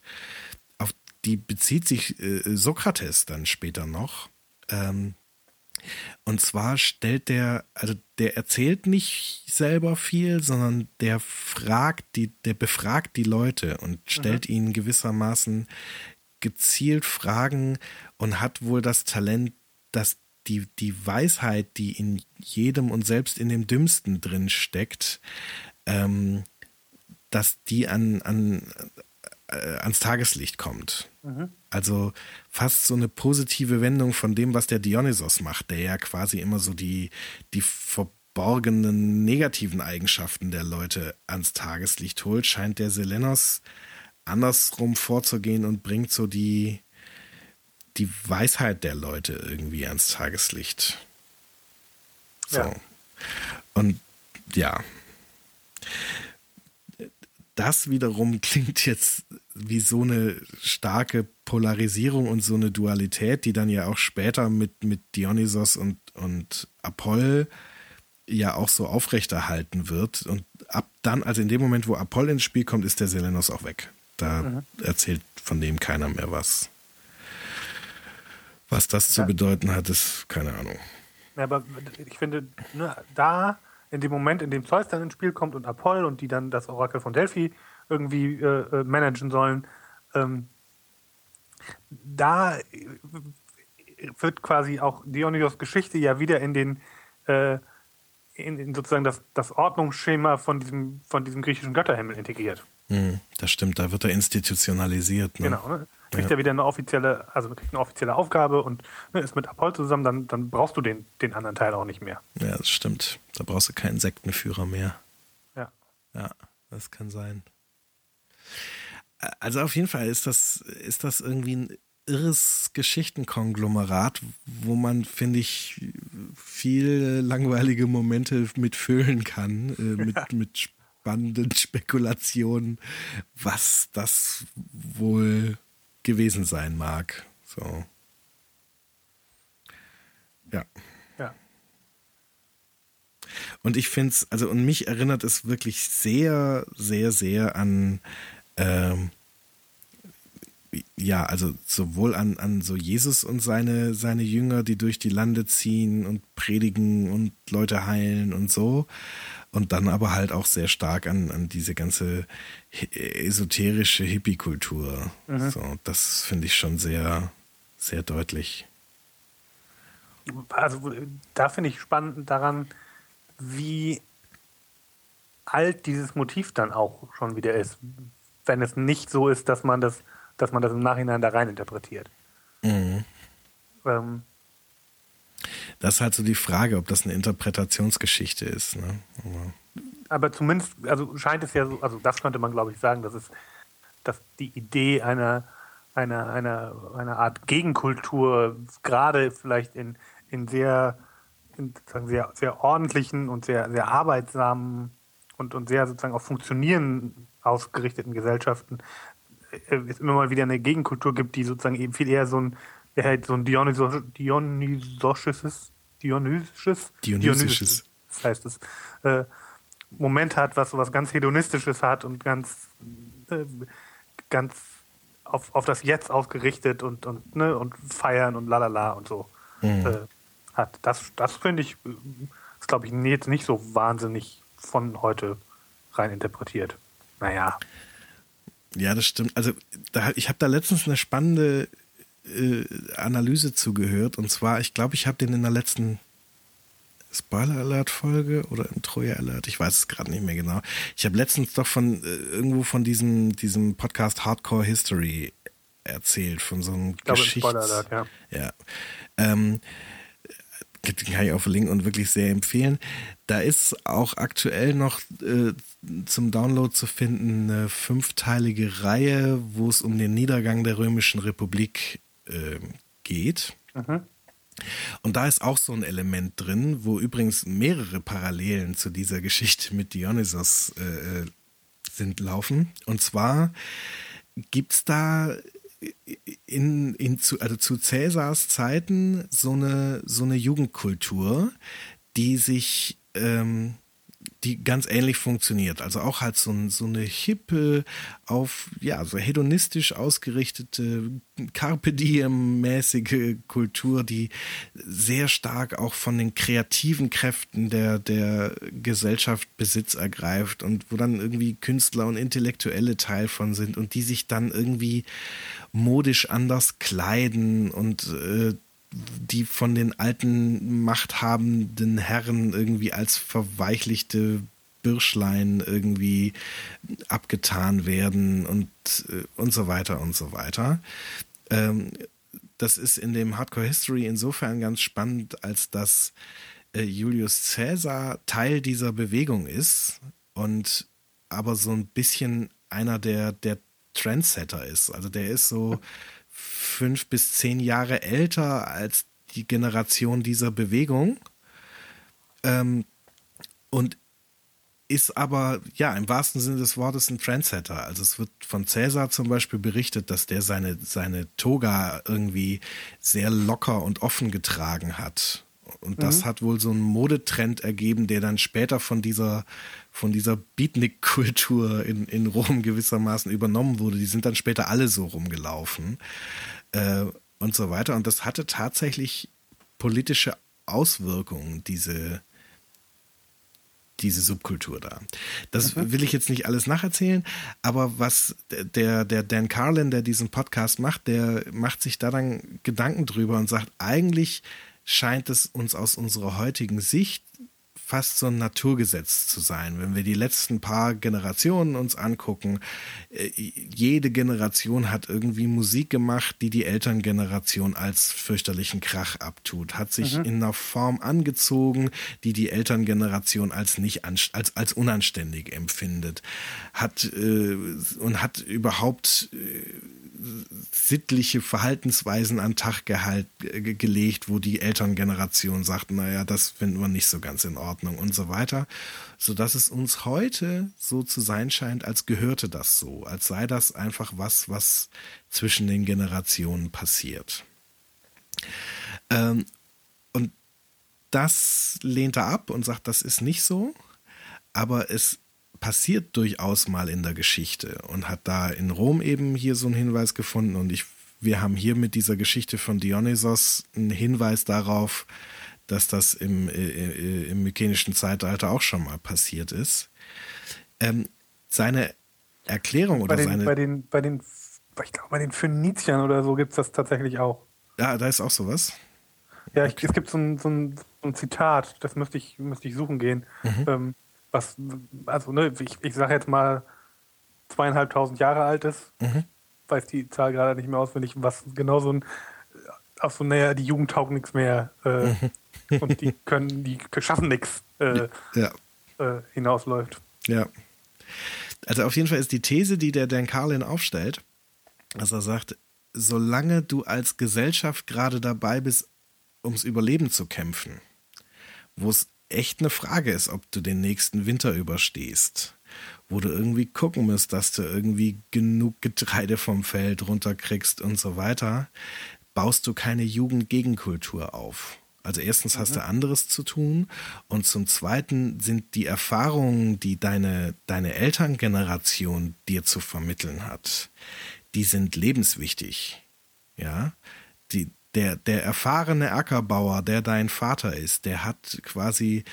die bezieht sich äh, Sokrates dann später noch. Ähm, und zwar stellt der, also der erzählt nicht selber viel, sondern der fragt die, der befragt die Leute und stellt mhm. ihnen gewissermaßen gezielt Fragen und hat wohl das Talent, dass die, die Weisheit, die in jedem und selbst in dem Dümmsten drin steckt, ähm, dass die an, an, äh, ans Tageslicht kommt. Mhm. Also fast so eine positive Wendung von dem, was der Dionysos macht, der ja quasi immer so die, die verborgenen negativen Eigenschaften der Leute ans Tageslicht holt, scheint der Selenos andersrum vorzugehen und bringt so die, die Weisheit der Leute irgendwie ans Tageslicht. So. Ja. Und ja, das wiederum klingt jetzt wie so eine starke Polarisierung und so eine Dualität, die dann ja auch später mit, mit Dionysos und, und Apoll ja auch so aufrechterhalten wird. Und ab dann, also in dem Moment, wo Apoll ins Spiel kommt, ist der Selenos auch weg. Da mhm. erzählt von dem keiner mehr was. Was das zu bedeuten hat, ist keine Ahnung. Ja, aber ich finde, ne, da in dem Moment, in dem Zeus dann ins Spiel kommt und Apoll und die dann das Orakel von Delphi irgendwie äh, äh managen sollen, ähm, da wird quasi auch Dionysos Geschichte ja wieder in den äh, in, in, sozusagen das, das Ordnungsschema von diesem, von diesem griechischen Götterhimmel integriert. Hm, das stimmt, da wird er institutionalisiert. Ne? Genau, ne? Kriegt ja. er wieder eine offizielle, also kriegt eine offizielle Aufgabe und ne, ist mit Apoll zusammen, dann, dann brauchst du den, den anderen Teil auch nicht mehr. Ja, das stimmt. Da brauchst du keinen Sektenführer mehr. Ja. Ja, das kann sein. Also auf jeden Fall ist das, ist das irgendwie ein irres Geschichtenkonglomerat, wo man, finde ich, viel langweilige Momente mitfüllen kann, äh, mit, ja. mit spannenden Spekulationen, was das wohl gewesen sein mag. So. Ja. Ja. Und ich finde es, also und mich erinnert es wirklich sehr, sehr, sehr an ähm, ja, also sowohl an, an so Jesus und seine, seine Jünger, die durch die Lande ziehen und predigen und Leute heilen und so. Und dann aber halt auch sehr stark an, an diese ganze esoterische Hippie-Kultur. Mhm. So, das finde ich schon sehr, sehr deutlich. Also da finde ich spannend daran, wie alt dieses Motiv dann auch schon wieder ist, wenn es nicht so ist, dass man das, dass man das im Nachhinein da rein interpretiert. Mhm. Ähm, das ist halt so die Frage, ob das eine Interpretationsgeschichte ist. Ne? Aber, zumindest, also scheint es ja so, also das könnte man glaube ich sagen, dass es, dass die Idee einer, einer, einer, einer Art Gegenkultur gerade vielleicht in, in sehr, in sehr, sehr ordentlichen und sehr, sehr arbeitsamen und, und sehr sozusagen auf Funktionieren ausgerichteten Gesellschaften äh, es immer mal wieder eine Gegenkultur gibt, die sozusagen eben viel eher so ein, ja, halt so ein Dionysos, Dionysisches, Dionysisches, Dionysisches, das heißt es, äh, Moment hat, was was ganz hedonistisches hat und ganz äh, ganz auf, auf das Jetzt ausgerichtet und und ne und feiern und lalala und so mhm. äh, hat. Das das finde ich ist glaube ich jetzt nicht so wahnsinnig von heute rein interpretiert. Naja. Ja, das stimmt. Also da, ich habe da letztens eine spannende äh, Analyse zugehört. Und zwar, ich glaube, ich habe den in der letzten Spoiler Alert Folge oder im Troja Alert, ich weiß es gerade nicht mehr genau. Ich habe letztens doch von äh, irgendwo von diesem, diesem Podcast Hardcore History erzählt, von so einem ich glaube, Geschichts... Spoiler Alert, ja. Ja. Ähm, den kann ich auch verlinken und wirklich sehr empfehlen. Da ist auch aktuell noch äh, zum Download zu finden eine fünfteilige Reihe, wo es um den Niedergang der Römischen Republik äh, geht. Mhm. Und da ist auch so ein Element drin, wo übrigens mehrere Parallelen zu dieser Geschichte mit Dionysos äh, äh sind laufen. Und zwar gibt es da in, in zu, also zu Cäsars Zeiten so eine, so eine Jugendkultur, die sich ähm, die ganz ähnlich funktioniert. Also auch halt so, so eine hippe, auf, ja, so hedonistisch ausgerichtete, Carpe Diem-mäßige Kultur, die sehr stark auch von den kreativen Kräften der, der Gesellschaft Besitz ergreift und wo dann irgendwie Künstler und Intellektuelle Teil von sind und die sich dann irgendwie modisch anders kleiden und äh, die von den alten machthabenden Herren irgendwie als verweichlichte Birschlein irgendwie abgetan werden und, äh, und so weiter und so weiter. Ähm, das ist in dem Hardcore History insofern ganz spannend, als dass äh, Julius Caesar Teil dieser Bewegung ist und aber so ein bisschen einer der, der Trendsetter ist. Also der ist so fünf bis zehn Jahre älter als die Generation dieser Bewegung. Ähm, und ist aber, ja, im wahrsten Sinne des Wortes ein Trendsetter. Also es wird von Cäsar zum Beispiel berichtet, dass der seine, seine Toga irgendwie sehr locker und offen getragen hat. Und das mhm. hat wohl so einen Modetrend ergeben, der dann später von dieser, von dieser Beatnik-Kultur in, in Rom gewissermaßen übernommen wurde. Die sind dann später alle so rumgelaufen äh, und so weiter. Und das hatte tatsächlich politische Auswirkungen, diese, diese Subkultur da. Das mhm. will ich jetzt nicht alles nacherzählen, aber was der, der Dan Carlin, der diesen Podcast macht, der macht sich da dann Gedanken drüber und sagt, eigentlich scheint es uns aus unserer heutigen Sicht fast so ein Naturgesetz zu sein. Wenn wir die letzten paar Generationen uns angucken, äh, jede Generation hat irgendwie Musik gemacht, die die Elterngeneration als fürchterlichen Krach abtut, hat sich mhm. in einer Form angezogen, die die Elterngeneration als nicht als als unanständig empfindet, hat äh, und hat überhaupt äh, sittliche Verhaltensweisen an Tag gehalt, gelegt, wo die Elterngeneration sagt, naja, das finden wir nicht so ganz in Ordnung und so weiter, so dass es uns heute so zu sein scheint, als gehörte das so, als sei das einfach was, was zwischen den Generationen passiert. Ähm, und das lehnt er ab und sagt, das ist nicht so, aber es passiert durchaus mal in der Geschichte und hat da in Rom eben hier so einen Hinweis gefunden und ich, wir haben hier mit dieser Geschichte von Dionysos einen Hinweis darauf, dass das im, äh, äh, im mykenischen Zeitalter auch schon mal passiert ist. Ähm, seine Erklärung oder bei den, seine. Bei den, bei den, ich glaube, bei den Phöniziern oder so gibt es das tatsächlich auch. Ja, da ist auch sowas. Ja, ich, es gibt so ein, so, ein, so ein, Zitat, das müsste ich, müsste ich suchen gehen. Mhm. Ähm, was, also, ne, ich, ich sage jetzt mal zweieinhalbtausend Jahre alt ist. Mhm. Weiß die Zahl gerade nicht mehr auswendig, was genau so ein, auch so, naja, die Jugend taugt nichts mehr äh, mhm. und die können, die schaffen nichts äh, ja. äh, hinausläuft. Ja. Also auf jeden Fall ist die These, die der Dan Carlin aufstellt, dass er sagt, solange du als Gesellschaft gerade dabei bist, ums Überleben zu kämpfen, wo es echt eine Frage ist, ob du den nächsten Winter überstehst, wo du irgendwie gucken musst, dass du irgendwie genug Getreide vom Feld runterkriegst und so weiter, baust du keine Jugendgegenkultur auf. Also erstens hast mhm. du anderes zu tun und zum Zweiten sind die Erfahrungen, die deine, deine Elterngeneration dir zu vermitteln hat, die sind lebenswichtig. Ja, die, der, der erfahrene Ackerbauer, der dein Vater ist, der hat quasi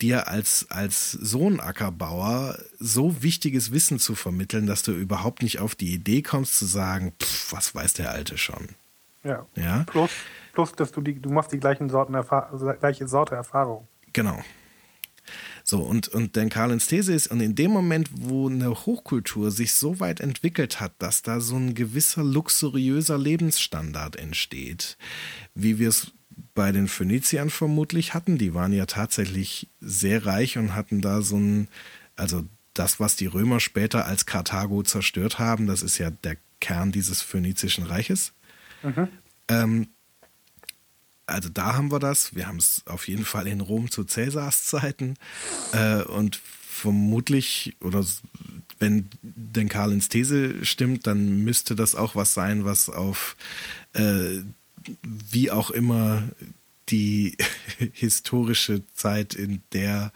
dir als, als Sohn Ackerbauer so wichtiges Wissen zu vermitteln, dass du überhaupt nicht auf die Idee kommst zu sagen, pff, was weiß der Alte schon. Ja. ja? Plus, plus, dass du die, du machst die gleichen Sorten gleiche Sorte Erfahrung. Genau. So, und, und denn Karlens These ist, und in dem Moment, wo eine Hochkultur sich so weit entwickelt hat, dass da so ein gewisser luxuriöser Lebensstandard entsteht, wie wir es bei den Phöniziern vermutlich hatten, die waren ja tatsächlich sehr reich und hatten da so ein, also das, was die Römer später als Karthago zerstört haben, das ist ja der Kern dieses phönizischen Reiches. Mhm. Ähm, also da haben wir das. Wir haben es auf jeden Fall in Rom zu Cäsars Zeiten. Äh, und vermutlich, oder wenn denn Karlins These stimmt, dann müsste das auch was sein, was auf äh, wie auch immer die historische Zeit, in der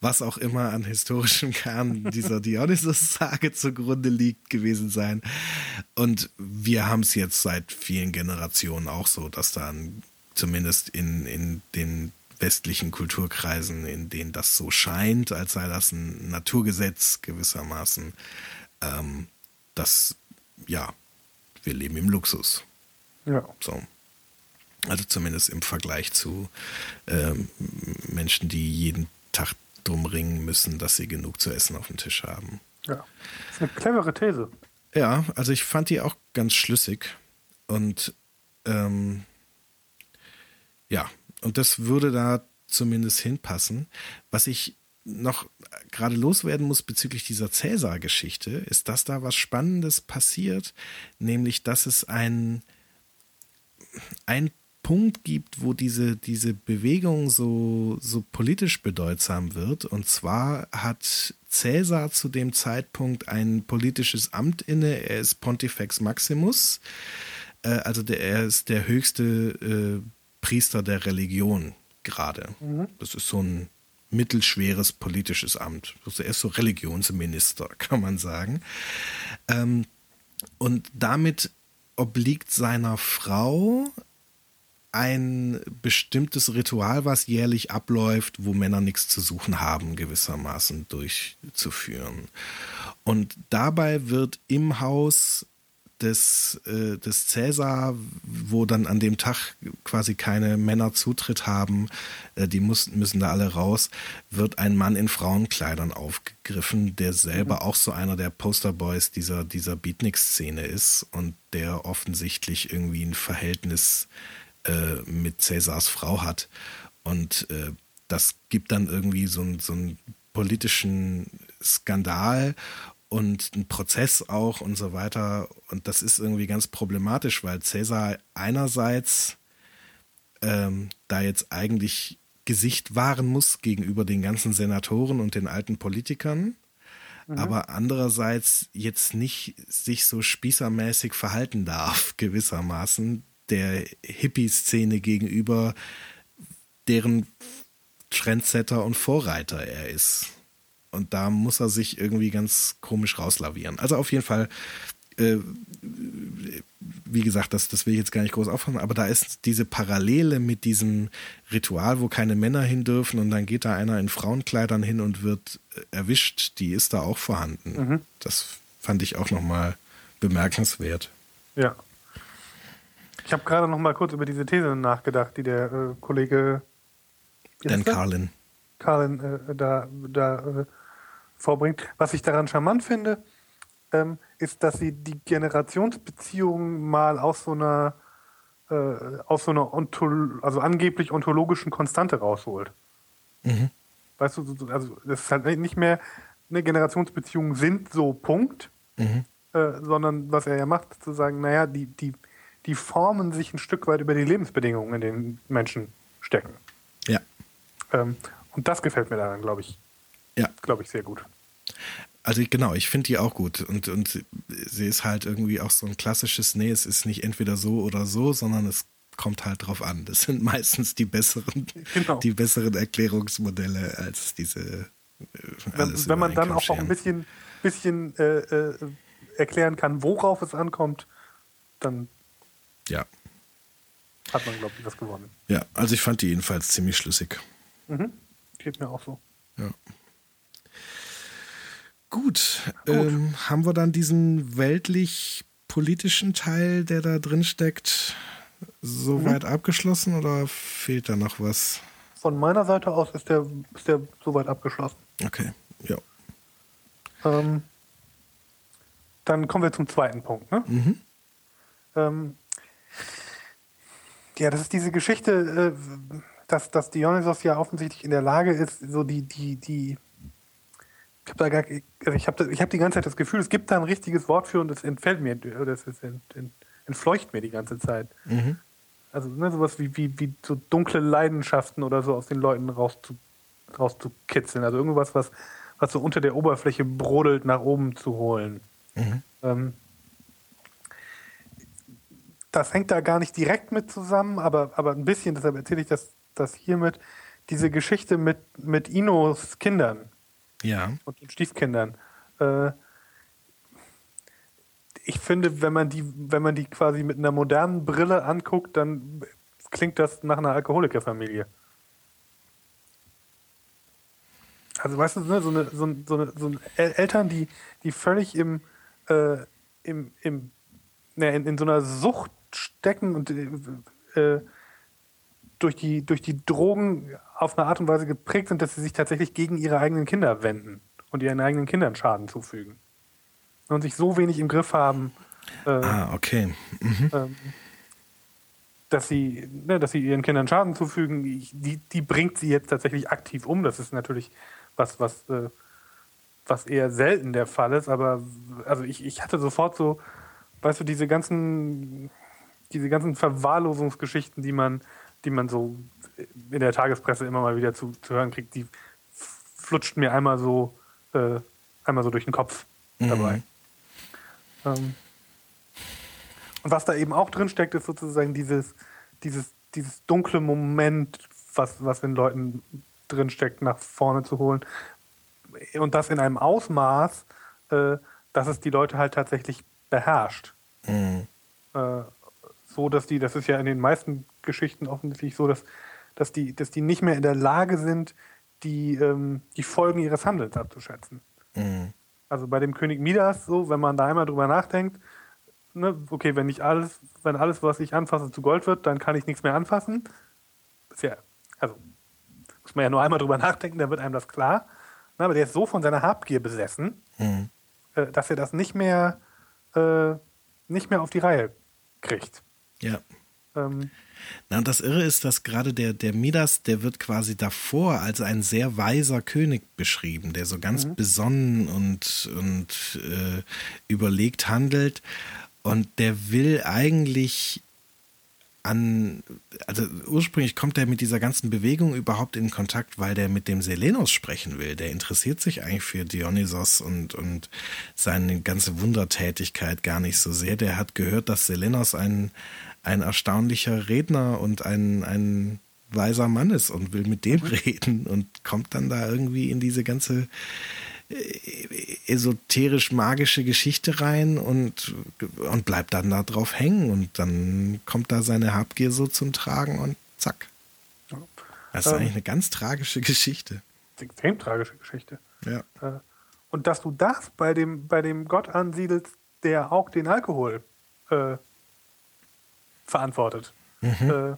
was auch immer an historischem Kern dieser Dionysus-Sage zugrunde liegt, gewesen sein. Und wir haben es jetzt seit vielen Generationen auch so, dass da ein zumindest in, in den westlichen Kulturkreisen, in denen das so scheint, als sei das ein Naturgesetz gewissermaßen, ähm, dass, ja, wir leben im Luxus. Ja. So. Also zumindest im Vergleich zu ähm, Menschen, die jeden Tag drum ringen müssen, dass sie genug zu essen auf dem Tisch haben. Ja, das ist eine clevere These. Ja, also ich fand die auch ganz schlüssig und ähm, ja, und das würde da zumindest hinpassen. Was ich noch gerade loswerden muss bezüglich dieser Cäsar-Geschichte, ist, dass da was Spannendes passiert, nämlich dass es ein, ein Punkt gibt, wo diese, diese Bewegung so, so politisch bedeutsam wird. Und zwar hat Cäsar zu dem Zeitpunkt ein politisches Amt inne. Er ist Pontifex Maximus. Äh, also der, er ist der höchste äh, Priester der Religion gerade. Mhm. Das ist so ein mittelschweres politisches Amt. Also er ist so Religionsminister, kann man sagen. Ähm, und damit obliegt seiner Frau ein bestimmtes Ritual, was jährlich abläuft, wo Männer nichts zu suchen haben, gewissermaßen durchzuführen. Und dabei wird im Haus des, äh, des Cäsar, wo dann an dem Tag quasi keine Männer Zutritt haben, äh, die müssen, müssen da alle raus, wird ein Mann in Frauenkleidern aufgegriffen, der selber mhm. auch so einer der Posterboys dieser, dieser Beatnik-Szene ist und der offensichtlich irgendwie ein Verhältnis äh, mit Cäsars Frau hat. Und äh, das gibt dann irgendwie so, so einen politischen Skandal und ein Prozess auch und so weiter. Und das ist irgendwie ganz problematisch, weil Cäsar einerseits ähm, da jetzt eigentlich Gesicht wahren muss gegenüber den ganzen Senatoren und den alten Politikern, mhm. aber andererseits jetzt nicht sich so spießermäßig verhalten darf, gewissermaßen der Hippie-Szene gegenüber, deren Trendsetter und Vorreiter er ist. Und da muss er sich irgendwie ganz komisch rauslavieren. Also auf jeden Fall äh, wie gesagt, das, das will ich jetzt gar nicht groß aufhören, aber da ist diese Parallele mit diesem Ritual, wo keine Männer hin dürfen und dann geht da einer in Frauenkleidern hin und wird erwischt, die ist da auch vorhanden. Mhm. Das fand ich auch nochmal bemerkenswert. Ja. Ich habe gerade noch mal kurz über diese These nachgedacht, die der äh, Kollege Dan Carlin, Carlin äh, da, da äh, vorbringt. Was ich daran charmant finde, ähm, ist, dass sie die Generationsbeziehungen mal aus so einer äh, aus so einer Ontol also angeblich ontologischen Konstante rausholt. Mhm. Weißt du, also das ist halt nicht mehr eine Generationsbeziehung sind so Punkt, mhm. äh, sondern was er ja macht, zu sagen, naja, die, die, die formen sich ein Stück weit über die Lebensbedingungen, in denen Menschen stecken. Ja. Ähm, und das gefällt mir daran, glaube ich. Ja. Glaube ich sehr gut. Also genau, ich finde die auch gut. Und, und sie ist halt irgendwie auch so ein klassisches, nee, es ist nicht entweder so oder so, sondern es kommt halt drauf an. Das sind meistens die besseren, genau. die besseren Erklärungsmodelle als diese. Äh, wenn, wenn man dann auch noch ein bisschen, bisschen äh, äh, erklären kann, worauf es ankommt, dann ja. hat man, glaube ich, was gewonnen. Ja, also ich fand die jedenfalls ziemlich schlüssig. Mhm. Geht mir auch so. Ja. Gut, Gut. Ähm, haben wir dann diesen weltlich-politischen Teil, der da drin steckt, soweit mhm. abgeschlossen oder fehlt da noch was? Von meiner Seite aus ist der, ist der soweit abgeschlossen. Okay, ja. Ähm, dann kommen wir zum zweiten Punkt. Ne? Mhm. Ähm, ja, das ist diese Geschichte, äh, dass, dass Dionysos ja offensichtlich in der Lage ist, so die, die, die ich habe gar, also ich habe ich hab die ganze Zeit das Gefühl, es gibt da ein richtiges Wort für und es entfällt mir, oder es ent, ent, entfleucht mir die ganze Zeit. Mhm. Also ne, sowas wie, wie, wie so dunkle Leidenschaften oder so aus den Leuten rauszu, rauszukitzeln. Also irgendwas, was, was so unter der Oberfläche brodelt, nach oben zu holen. Mhm. Ähm, das hängt da gar nicht direkt mit zusammen, aber, aber ein bisschen, deshalb erzähle ich das, das hiermit. Diese Geschichte mit, mit Inos Kindern ja. und den Stiefkindern. Äh, ich finde, wenn man die, wenn man die quasi mit einer modernen Brille anguckt, dann klingt das nach einer Alkoholikerfamilie. Also du, ne, so, eine, so, so, eine, so eine Eltern, die, die völlig im, äh, im, im ne, in, in, so einer Sucht stecken und äh, durch, die, durch die Drogen auf eine Art und Weise geprägt sind, dass sie sich tatsächlich gegen ihre eigenen Kinder wenden und ihren eigenen Kindern Schaden zufügen. Und sich so wenig im Griff haben, äh, ah, okay. Mhm. Ähm, dass, sie, ne, dass sie ihren Kindern Schaden zufügen, die, die bringt sie jetzt tatsächlich aktiv um. Das ist natürlich was, was, äh, was eher selten der Fall ist, aber also ich, ich hatte sofort so, weißt du, diese ganzen, diese ganzen Verwahrlosungsgeschichten, die man, die man so in der Tagespresse immer mal wieder zu, zu hören kriegt, die flutscht mir einmal so, äh, einmal so durch den Kopf mhm. dabei. Mhm. Ähm, und was da eben auch drin steckt, ist sozusagen dieses, dieses, dieses dunkle Moment, was, was in Leuten drin steckt, nach vorne zu holen. Und das in einem Ausmaß, äh, dass es die Leute halt tatsächlich beherrscht. Mhm. Äh, so, dass die, das ist ja in den meisten Geschichten offensichtlich so, dass dass die, dass die nicht mehr in der Lage sind, die, ähm, die Folgen ihres Handelns abzuschätzen. Mhm. Also bei dem König Midas so, wenn man da einmal drüber nachdenkt, ne, okay, wenn nicht alles, wenn alles, was ich anfasse, zu Gold wird, dann kann ich nichts mehr anfassen. Ist ja, also muss man ja nur einmal drüber nachdenken, dann wird einem das klar. Na, aber der ist so von seiner Habgier besessen, mhm. äh, dass er das nicht mehr, äh, nicht mehr auf die Reihe kriegt. Ja. Ähm, na, und das Irre ist, dass gerade der, der Midas, der wird quasi davor als ein sehr weiser König beschrieben, der so ganz mhm. besonnen und, und äh, überlegt handelt. Und der will eigentlich an, also ursprünglich kommt er mit dieser ganzen Bewegung überhaupt in Kontakt, weil der mit dem Selenos sprechen will. Der interessiert sich eigentlich für Dionysos und, und seine ganze Wundertätigkeit gar nicht so sehr. Der hat gehört, dass Selenos ein, ein erstaunlicher Redner und ein, ein weiser Mann ist und will mit dem mhm. reden und kommt dann da irgendwie in diese ganze äh, esoterisch-magische Geschichte rein und, und bleibt dann da drauf hängen und dann kommt da seine Habgier so zum Tragen und zack. Das ist ähm, eigentlich eine ganz tragische Geschichte. Extrem tragische Geschichte. Ja. Äh, und dass du das bei dem, bei dem Gott ansiedelst, der auch den Alkohol äh, verantwortet. Mhm. Äh,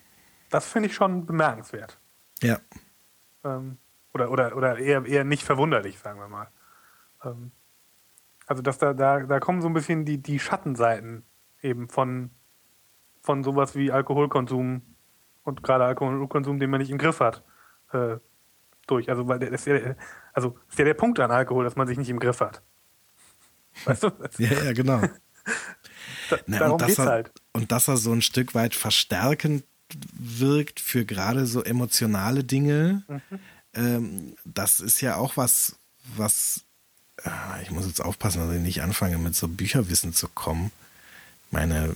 das finde ich schon bemerkenswert. Ja. Ähm, oder oder, oder eher, eher nicht verwunderlich, sagen wir mal. Ähm, also dass da, da, da kommen so ein bisschen die, die Schattenseiten eben von, von sowas wie Alkoholkonsum und gerade Alkoholkonsum, den man nicht im Griff hat, äh, durch. Also weil das ist ja, also ist ja der Punkt an Alkohol, dass man sich nicht im Griff hat. Weißt du? ja, ja, genau. da, Na, darum er, halt. Und dass er so ein Stück weit verstärkend wirkt für gerade so emotionale Dinge, mhm. ähm, das ist ja auch was, was ah, ich muss jetzt aufpassen, dass ich nicht anfange, mit so Bücherwissen zu kommen. Meine,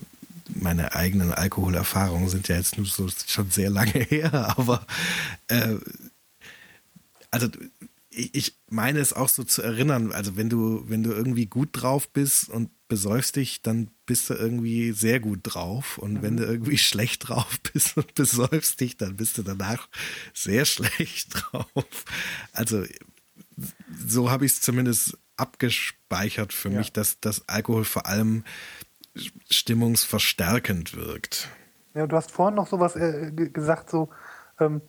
meine eigenen Alkoholerfahrungen sind ja jetzt nur so schon sehr lange her, aber äh, also ich meine es auch so zu erinnern, also wenn du, wenn du irgendwie gut drauf bist und besäufst dich, dann bist du irgendwie sehr gut drauf. Und mhm. wenn du irgendwie schlecht drauf bist und besäufst dich, dann bist du danach sehr schlecht drauf. Also so habe ich es zumindest abgespeichert für ja. mich, dass das Alkohol vor allem stimmungsverstärkend wirkt. Ja, du hast vorhin noch sowas äh, gesagt, so ähm,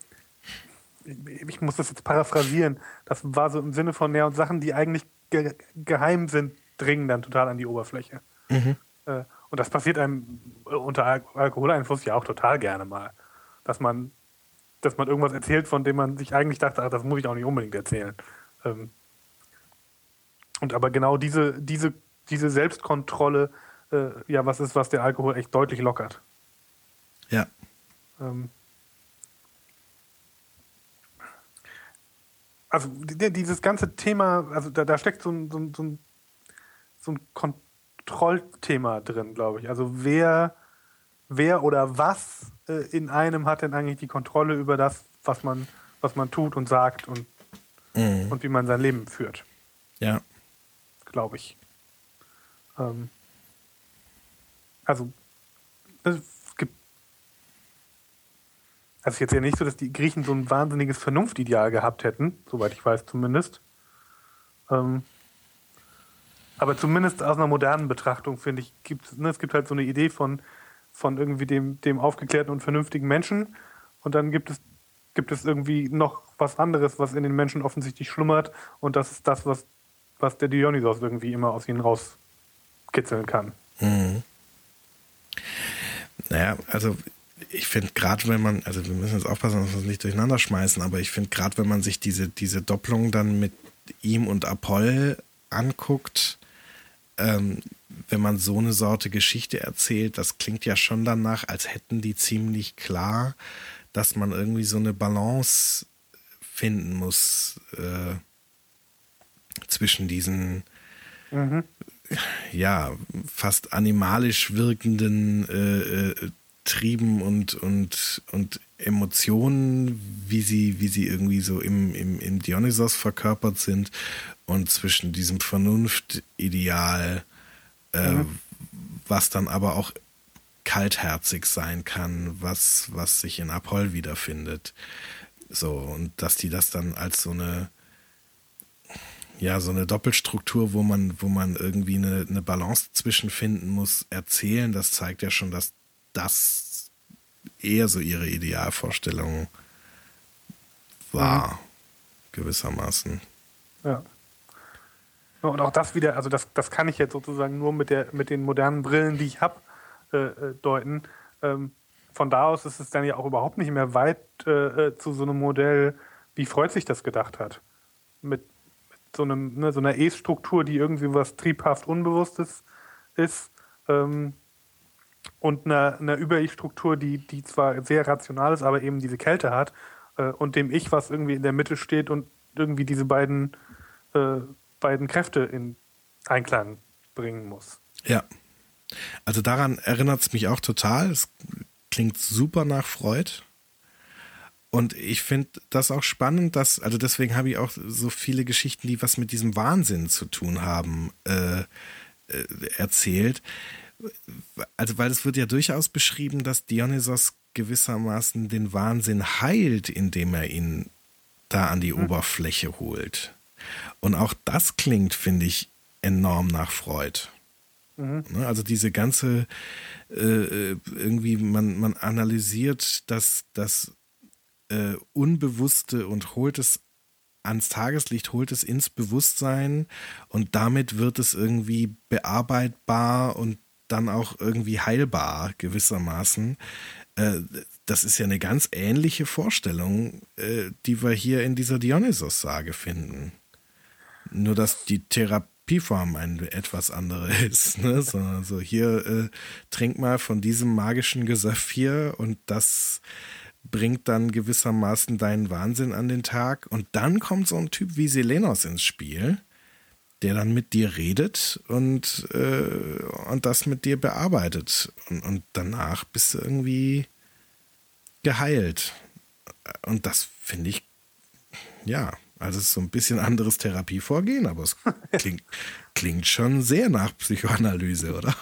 ich muss das jetzt paraphrasieren, das war so im Sinne von, ja, und Sachen, die eigentlich ge geheim sind, dringen dann total an die Oberfläche. Mhm. Äh, und das passiert einem unter Al Alkoholeinfluss ja auch total gerne mal. Dass man, dass man irgendwas erzählt, von dem man sich eigentlich dachte, ach, das muss ich auch nicht unbedingt erzählen. Ähm, und aber genau diese, diese, diese Selbstkontrolle, äh, ja, was ist, was der Alkohol echt deutlich lockert. Ja. Ähm, also dieses ganze Thema, also da, da steckt so ein, so ein, so ein, so ein Kontrollthema drin, glaube ich. Also wer, wer oder was äh, in einem hat denn eigentlich die Kontrolle über das, was man, was man tut und sagt und, mhm. und wie man sein Leben führt. Ja. Glaube ich. Ähm, also also jetzt ja nicht so, dass die Griechen so ein wahnsinniges Vernunftideal gehabt hätten, soweit ich weiß zumindest. Ähm, aber zumindest aus einer modernen Betrachtung, finde ich, gibt ne, es gibt halt so eine Idee von, von irgendwie dem, dem aufgeklärten und vernünftigen Menschen. Und dann gibt es, gibt es irgendwie noch was anderes, was in den Menschen offensichtlich schlummert. Und das ist das, was, was der Dionysos irgendwie immer aus ihnen rauskitzeln kann. Mhm. Naja, also ich finde gerade, wenn man, also wir müssen jetzt aufpassen, dass wir es nicht durcheinander schmeißen, aber ich finde gerade, wenn man sich diese, diese Doppelung dann mit ihm und Apoll anguckt, ähm, wenn man so eine Sorte Geschichte erzählt, das klingt ja schon danach, als hätten die ziemlich klar, dass man irgendwie so eine Balance finden muss äh, zwischen diesen mhm. ja fast animalisch wirkenden äh, äh Trieben und, und, und Emotionen, wie sie, wie sie irgendwie so im, im, im Dionysos verkörpert sind und zwischen diesem Vernunftideal, äh, mhm. was dann aber auch kaltherzig sein kann, was, was sich in Apoll wiederfindet. So, und dass die das dann als so eine, ja, so eine Doppelstruktur, wo man, wo man irgendwie eine, eine Balance zwischenfinden muss, erzählen, das zeigt ja schon, dass das eher so ihre Idealvorstellung war, gewissermaßen. Ja. Und auch das wieder, also das, das kann ich jetzt sozusagen nur mit, der, mit den modernen Brillen, die ich habe, äh, äh, deuten. Ähm, von da aus ist es dann ja auch überhaupt nicht mehr weit äh, äh zu so einem Modell, wie Freud sich das gedacht hat. Mit, mit so, einem, ne, so einer E-Struktur, die irgendwie was triebhaft Unbewusstes ist. Ähm, und einer, einer Über-Ich-Struktur, die, die zwar sehr rational ist, aber eben diese Kälte hat äh, und dem Ich, was irgendwie in der Mitte steht und irgendwie diese beiden, äh, beiden Kräfte in Einklang bringen muss. Ja. Also daran erinnert es mich auch total. Es klingt super nach Freud. Und ich finde das auch spannend, dass, also deswegen habe ich auch so viele Geschichten, die was mit diesem Wahnsinn zu tun haben, äh, äh, erzählt. Also, weil es wird ja durchaus beschrieben, dass Dionysos gewissermaßen den Wahnsinn heilt, indem er ihn da an die mhm. Oberfläche holt. Und auch das klingt, finde ich, enorm nach Freud. Mhm. Ne, also diese ganze, äh, irgendwie, man, man analysiert das, das äh, Unbewusste und holt es ans Tageslicht, holt es ins Bewusstsein und damit wird es irgendwie bearbeitbar und dann auch irgendwie heilbar gewissermaßen. Äh, das ist ja eine ganz ähnliche Vorstellung, äh, die wir hier in dieser Dionysos-Sage finden. Nur dass die Therapieform eine etwas andere ist. Ne? So, hier äh, trink mal von diesem magischen Gesaphir und das bringt dann gewissermaßen deinen Wahnsinn an den Tag. Und dann kommt so ein Typ wie Selenos ins Spiel, der dann mit dir redet und, äh, und das mit dir bearbeitet. Und, und danach bist du irgendwie geheilt. Und das finde ich, ja, also es ist so ein bisschen anderes Therapievorgehen, aber es klingt, klingt schon sehr nach Psychoanalyse, oder?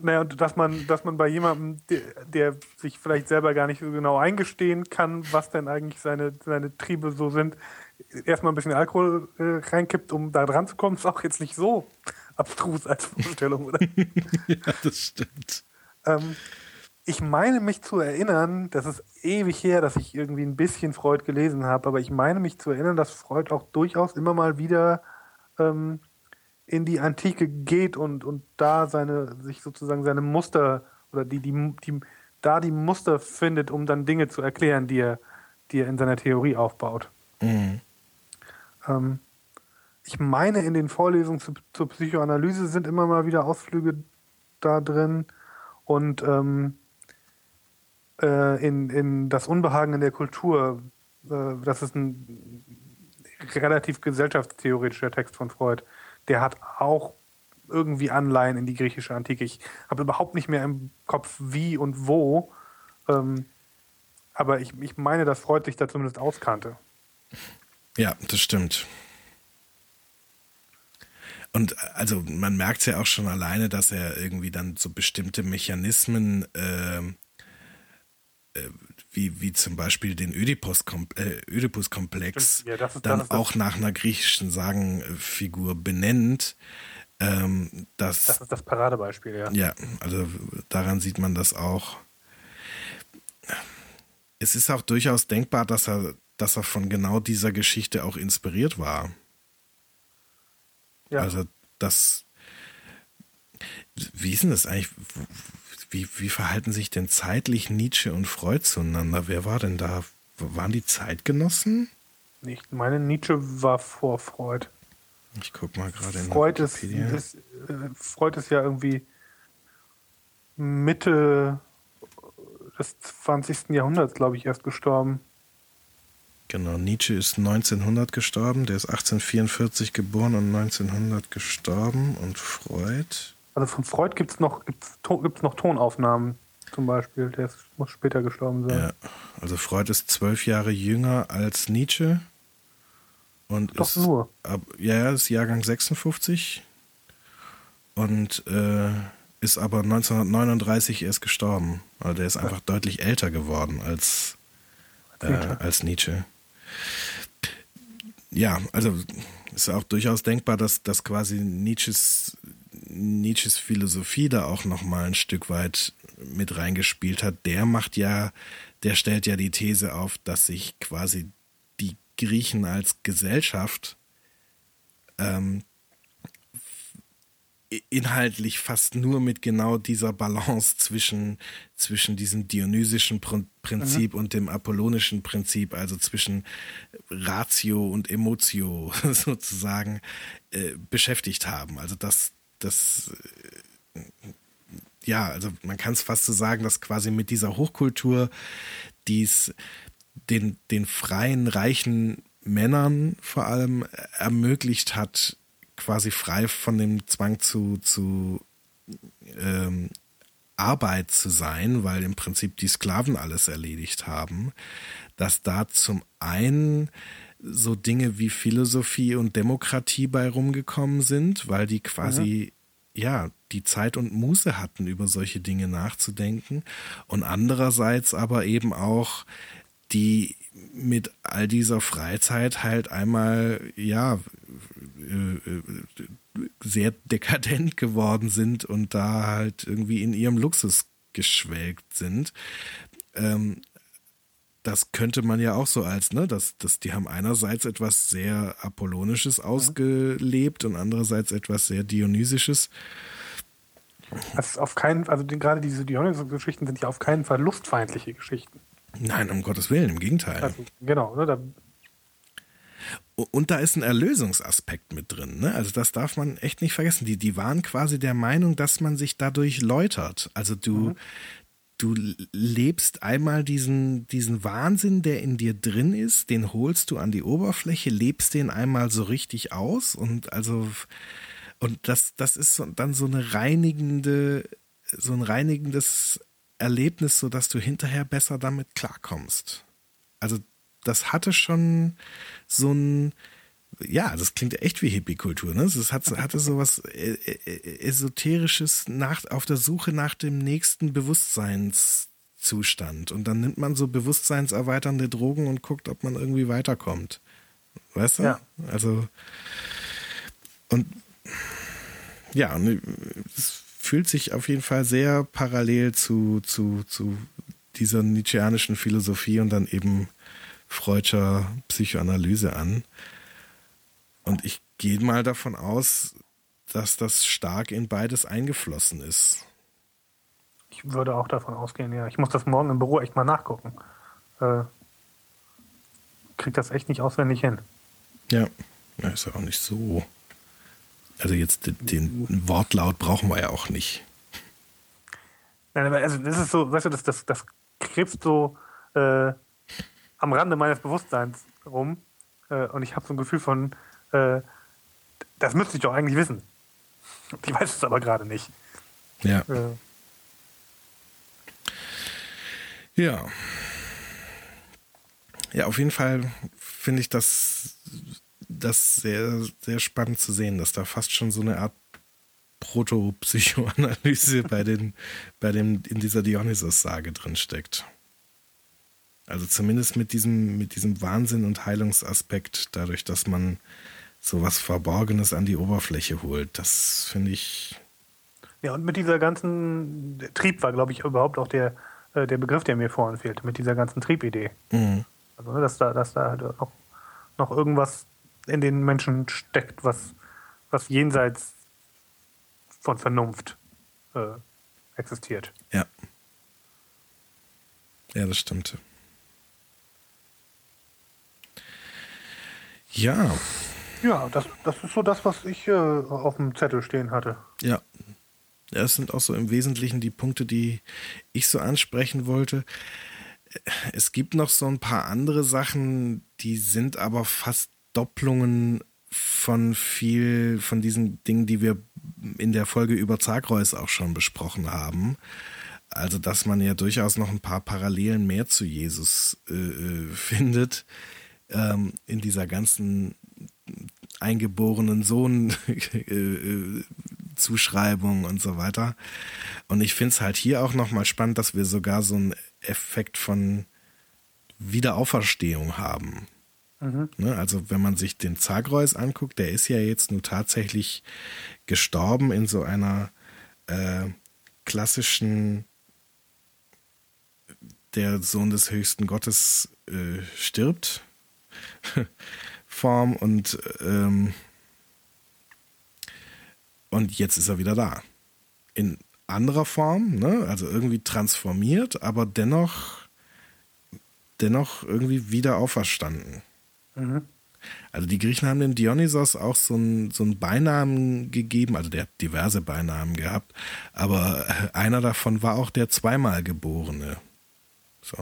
Naja, und dass man, dass man bei jemandem, der, der, sich vielleicht selber gar nicht so genau eingestehen kann, was denn eigentlich seine, seine Triebe so sind, erstmal ein bisschen Alkohol äh, reinkippt, um da dran zu kommen, ist auch jetzt nicht so abstrus als Vorstellung, oder? ja, das stimmt. Ähm, ich meine mich zu erinnern, das ist ewig her, dass ich irgendwie ein bisschen Freud gelesen habe, aber ich meine mich zu erinnern, dass Freud auch durchaus immer mal wieder ähm, in die Antike geht und, und da seine, sich sozusagen seine Muster oder die, die, die, da die Muster findet, um dann Dinge zu erklären, die er, die er in seiner Theorie aufbaut. Mhm. Ähm, ich meine, in den Vorlesungen zu, zur Psychoanalyse sind immer mal wieder Ausflüge da drin und ähm, äh, in, in das Unbehagen in der Kultur, äh, das ist ein relativ gesellschaftstheoretischer Text von Freud, der hat auch irgendwie Anleihen in die griechische Antike. Ich habe überhaupt nicht mehr im Kopf, wie und wo. Ähm, aber ich, ich meine, dass Freud sich da zumindest auskannte. Ja, das stimmt. Und also man merkt es ja auch schon alleine, dass er irgendwie dann so bestimmte Mechanismen äh, äh, wie, wie zum Beispiel den Ödipus-Komplex äh, ja, dann das, auch nach einer griechischen Sagenfigur benennt. Ähm, das, das ist das Paradebeispiel, ja. Ja, also daran sieht man das auch. Es ist auch durchaus denkbar, dass er, dass er von genau dieser Geschichte auch inspiriert war. Ja. Also das. Wie ist denn das eigentlich? Wie, wie verhalten sich denn zeitlich Nietzsche und Freud zueinander? Wer war denn da? Waren die Zeitgenossen? Ich meine, Nietzsche war vor Freud. Ich guck mal gerade in Freud ist, ist, äh, Freud ist ja irgendwie Mitte des 20. Jahrhunderts, glaube ich, erst gestorben. Genau, Nietzsche ist 1900 gestorben, der ist 1844 geboren und 1900 gestorben und Freud also von Freud gibt es noch, gibt's, gibt's noch Tonaufnahmen zum Beispiel. Der ist, muss später gestorben sein. Ja, also Freud ist zwölf Jahre jünger als Nietzsche. Und Doch ist, nur. Ab, ja, ist Jahrgang 56 und äh, ist aber 1939 erst gestorben. Also der ist einfach ja. deutlich älter geworden als, äh, als Nietzsche. Ja, also ist auch durchaus denkbar, dass, dass quasi Nietzsches Nietzsches Philosophie da auch noch mal ein Stück weit mit reingespielt hat, der macht ja, der stellt ja die These auf, dass sich quasi die Griechen als Gesellschaft ähm, inhaltlich fast nur mit genau dieser Balance zwischen, zwischen diesem dionysischen Prinzip mhm. und dem apollonischen Prinzip, also zwischen Ratio und Emotio sozusagen, äh, beschäftigt haben. Also dass das, äh, ja, also man kann es fast so sagen, dass quasi mit dieser Hochkultur dies den, den freien, reichen Männern vor allem ermöglicht hat, quasi frei von dem Zwang zu, zu ähm, Arbeit zu sein, weil im Prinzip die Sklaven alles erledigt haben, dass da zum einen so Dinge wie Philosophie und Demokratie bei rumgekommen sind, weil die quasi ja. ja die Zeit und Muße hatten, über solche Dinge nachzudenken und andererseits aber eben auch die mit all dieser Freizeit halt einmal ja äh, äh, sehr dekadent geworden sind und da halt irgendwie in ihrem Luxus geschwelgt sind. Ähm, das könnte man ja auch so als, ne, dass, dass die haben einerseits etwas sehr Apollonisches ausgelebt und andererseits etwas sehr Dionysisches. Das ist auf keinen, also die, gerade diese Dionysus-Geschichten sind ja auf keinen Fall lustfeindliche Geschichten. Nein, um Gottes Willen, im Gegenteil. Also, genau, ne, da und da ist ein Erlösungsaspekt mit drin. Ne? Also das darf man echt nicht vergessen. Die, die waren quasi der Meinung, dass man sich dadurch läutert. Also du, mhm. du lebst einmal diesen, diesen Wahnsinn, der in dir drin ist, den holst du an die Oberfläche, lebst den einmal so richtig aus und also und das, das ist dann so eine reinigende, so ein reinigendes Erlebnis, so dass du hinterher besser damit klarkommst. Also das hatte schon so ein, ja, das klingt echt wie Hippie-Kultur, ne? Das hat, hatte so was äh, äh, Esoterisches nach, auf der Suche nach dem nächsten Bewusstseinszustand. Und dann nimmt man so bewusstseinserweiternde Drogen und guckt, ob man irgendwie weiterkommt. Weißt du? Ja. Also, und ja, es fühlt sich auf jeden Fall sehr parallel zu, zu, zu dieser nietzscheanischen Philosophie und dann eben Freudscher Psychoanalyse an. Und ich gehe mal davon aus, dass das stark in beides eingeflossen ist. Ich würde auch davon ausgehen, ja. Ich muss das morgen im Büro echt mal nachgucken. Äh, krieg das echt nicht auswendig hin. Ja, ja ist ja auch nicht so. Also jetzt den, Wortlaut brauchen wir ja auch nicht. Nein, aber also das ist so, weißt du, das, das, das krebst so äh, am Rande meines Bewusstseins rum äh, und ich habe so ein Gefühl von, äh, das müsste ich doch eigentlich wissen. Ich weiß es aber gerade nicht. Ja. Äh. Ja. Ja, auf jeden Fall finde ich das, das sehr, sehr spannend zu sehen, dass da fast schon so eine Art Proto-Psychoanalyse bei den, bei dem, in dieser Dionysos-Sage drin steckt. Also zumindest mit diesem, mit diesem Wahnsinn und Heilungsaspekt, dadurch, dass man so was Verborgenes an die Oberfläche holt. Das finde ich. Ja, und mit dieser ganzen Trieb war, glaube ich, überhaupt auch der, äh, der Begriff, der mir vorhin fehlt, mit dieser ganzen Triebidee. Mhm. Also, ne, dass da, dass da halt noch, noch irgendwas in den Menschen steckt, was, was jenseits von Vernunft äh, existiert. Ja. Ja, das stimmt. Ja. Ja, das, das ist so das, was ich äh, auf dem Zettel stehen hatte. Ja. ja. Das sind auch so im Wesentlichen die Punkte, die ich so ansprechen wollte. Es gibt noch so ein paar andere Sachen, die sind aber fast Doppelungen von viel von diesen Dingen, die wir in der Folge über Zagreus auch schon besprochen haben. Also, dass man ja durchaus noch ein paar Parallelen mehr zu Jesus äh, äh findet ähm, in dieser ganzen eingeborenen Sohn äh, Zuschreibung und so weiter. Und ich finde es halt hier auch nochmal spannend, dass wir sogar so einen Effekt von Wiederauferstehung haben. Mhm. Ne, also wenn man sich den Zagreus anguckt, der ist ja jetzt nur tatsächlich gestorben in so einer äh, klassischen der Sohn des höchsten Gottes äh, stirbt Form und ähm, und jetzt ist er wieder da. In anderer Form, ne? also irgendwie transformiert, aber dennoch, dennoch irgendwie wieder auferstanden. Mhm. Also die Griechen haben dem Dionysos auch so einen so Beinamen gegeben, also der hat diverse Beinamen gehabt, aber einer davon war auch der zweimal Geborene. So.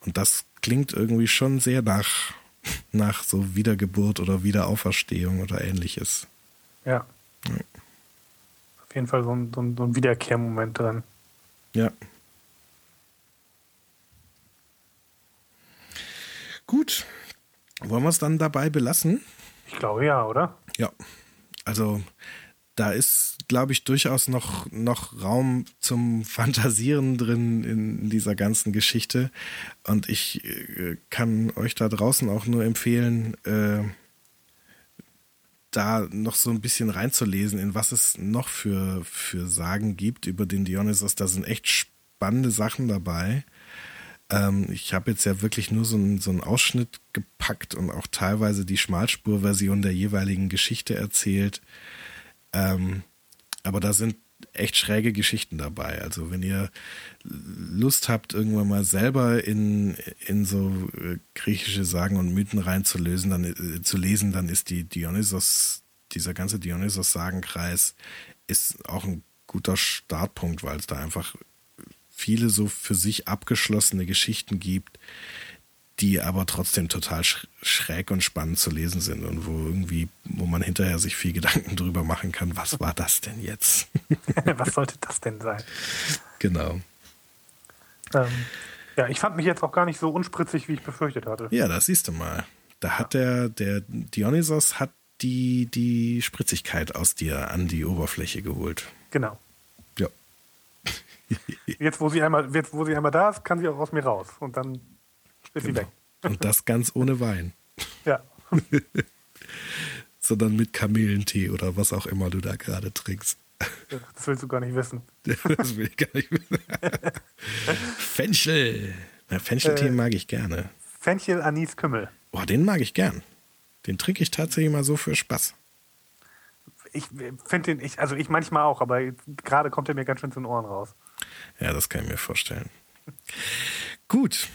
Und das klingt irgendwie schon sehr nach, nach so Wiedergeburt oder Wiederauferstehung oder ähnliches. Ja. ja. Auf jeden Fall so ein, so ein, so ein Wiederkehrmoment drin. Ja. Gut. Wollen wir es dann dabei belassen? Ich glaube ja, oder? Ja. Also da ist, glaube ich, durchaus noch, noch Raum zum Fantasieren drin in dieser ganzen Geschichte. Und ich äh, kann euch da draußen auch nur empfehlen, äh, da noch so ein bisschen reinzulesen, in was es noch für, für Sagen gibt über den Dionysos. Da sind echt spannende Sachen dabei. Ähm, ich habe jetzt ja wirklich nur so einen, so einen Ausschnitt gepackt und auch teilweise die Schmalspurversion der jeweiligen Geschichte erzählt. Ähm, aber da sind echt schräge Geschichten dabei. Also wenn ihr Lust habt, irgendwann mal selber in, in so äh, griechische Sagen und Mythen reinzulösen, dann äh, zu lesen, dann ist die Dionysos, dieser ganze Dionysos-Sagenkreis ist auch ein guter Startpunkt, weil es da einfach viele so für sich abgeschlossene Geschichten gibt, die aber trotzdem total schräg und spannend zu lesen sind und wo irgendwie, wo man hinterher sich viel Gedanken drüber machen kann, was war das denn jetzt? was sollte das denn sein? Genau. Ähm, ja, ich fand mich jetzt auch gar nicht so unspritzig, wie ich befürchtet hatte. Ja, das siehst du mal. Da hat der, der Dionysos hat die, die Spritzigkeit aus dir an die Oberfläche geholt. Genau. Jetzt, wo sie einmal, jetzt, wo sie einmal da ist, kann sie auch aus mir raus. Und dann ist genau. sie weg. Und das ganz ohne Wein. Ja. Sondern mit Kamillentee oder was auch immer du da gerade trinkst. Das willst du gar nicht wissen. das will ich gar nicht wissen. Fenchel. Na, Fencheltee äh, mag ich gerne. Fenchel, Anis, Kümmel. Boah, den mag ich gern. Den trinke ich tatsächlich mal so für Spaß. Ich finde den, ich, also ich manchmal auch, aber gerade kommt er mir ganz schön zu den Ohren raus. Ja, das kann ich mir vorstellen. Gut,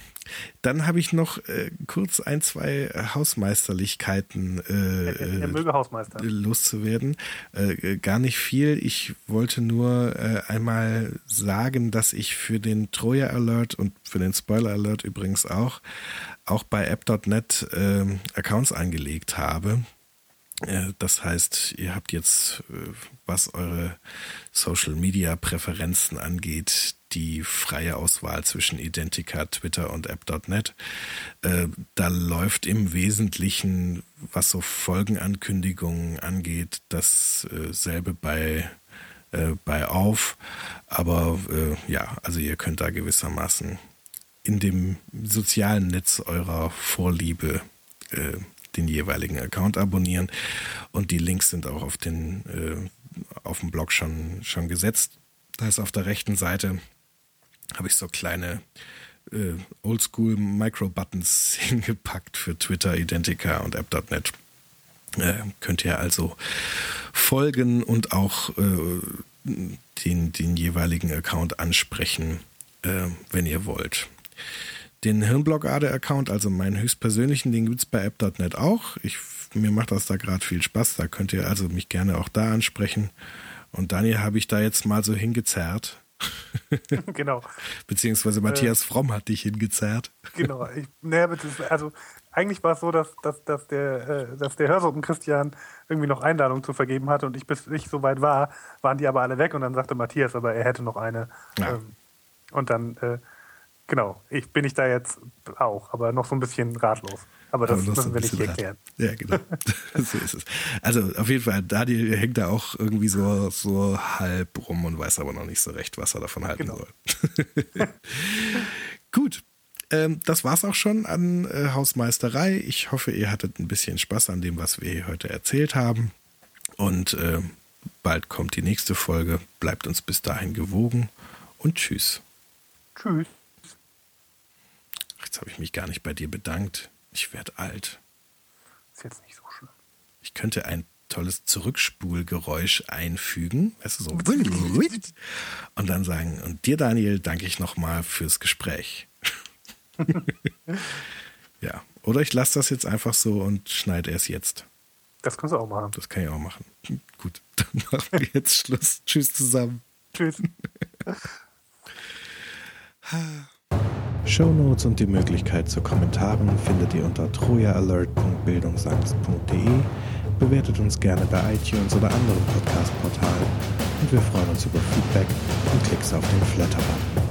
dann habe ich noch äh, kurz ein, zwei Hausmeisterlichkeiten äh, er, möge Hausmeister. loszuwerden. Äh, gar nicht viel. Ich wollte nur äh, einmal sagen, dass ich für den Troja Alert und für den Spoiler Alert übrigens auch, auch bei app.net äh, Accounts eingelegt habe. Äh, das heißt, ihr habt jetzt, äh, was eure Social-Media-Präferenzen angeht, die freie Auswahl zwischen Identica, Twitter und App.net. Äh, da läuft im Wesentlichen, was so Folgenankündigungen angeht, dasselbe bei, bei auf. Aber ja, also ihr könnt da gewissermaßen in dem sozialen Netz eurer Vorliebe den jeweiligen Account abonnieren. Und die Links sind auch auf, den, äh, auf dem Blog schon, schon gesetzt. Da ist auf der rechten Seite, habe ich so kleine äh, Oldschool Micro-Buttons hingepackt für Twitter, Identica und App.net. Äh, könnt ihr also folgen und auch äh, den, den jeweiligen Account ansprechen, äh, wenn ihr wollt. Den Hirnblockade-Account, also meinen höchstpersönlichen, den gibt es bei app.net auch. Ich, mir macht das da gerade viel Spaß. Da könnt ihr also mich gerne auch da ansprechen. Und Daniel habe ich da jetzt mal so hingezerrt. genau. Beziehungsweise Matthias äh, Fromm hat dich hingezerrt. genau. Ich, naja, also eigentlich war es so, dass, dass, dass der, äh, dass der Hörsuppen Christian irgendwie noch Einladungen zu vergeben hatte und ich bis ich so weit war, waren die aber alle weg und dann sagte Matthias, aber er hätte noch eine. Ja. Ähm, und dann äh, Genau, ich bin ich da jetzt auch, aber noch so ein bisschen ratlos. Aber das müssen wir nicht erklären. Ja, genau. so ist es. Also auf jeden Fall, Daniel hängt da auch irgendwie so, so halb rum und weiß aber noch nicht so recht, was er davon halten genau. soll. Gut. Ähm, das war's auch schon an äh, Hausmeisterei. Ich hoffe, ihr hattet ein bisschen Spaß an dem, was wir heute erzählt haben. Und äh, bald kommt die nächste Folge. Bleibt uns bis dahin gewogen und tschüss. Tschüss. Jetzt habe ich mich gar nicht bei dir bedankt. Ich werde alt. Ist jetzt nicht so schlimm. Ich könnte ein tolles Zurückspulgeräusch einfügen. Weißt du, so. Und dann sagen, und dir, Daniel, danke ich nochmal fürs Gespräch. ja. Oder ich lasse das jetzt einfach so und schneide es jetzt. Das kannst du auch machen. Das kann ich auch machen. Gut, dann machen wir jetzt Schluss. Tschüss zusammen. Tschüss. Shownotes und die Möglichkeit zu Kommentaren findet ihr unter trojaalert.bildungsangst.de. Bewertet uns gerne bei iTunes oder anderen Podcast-Portalen und wir freuen uns über Feedback und Klicks auf den Flatter-Button.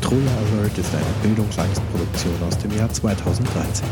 Troja Alert ist eine Bildungsangstproduktion aus dem Jahr 2013.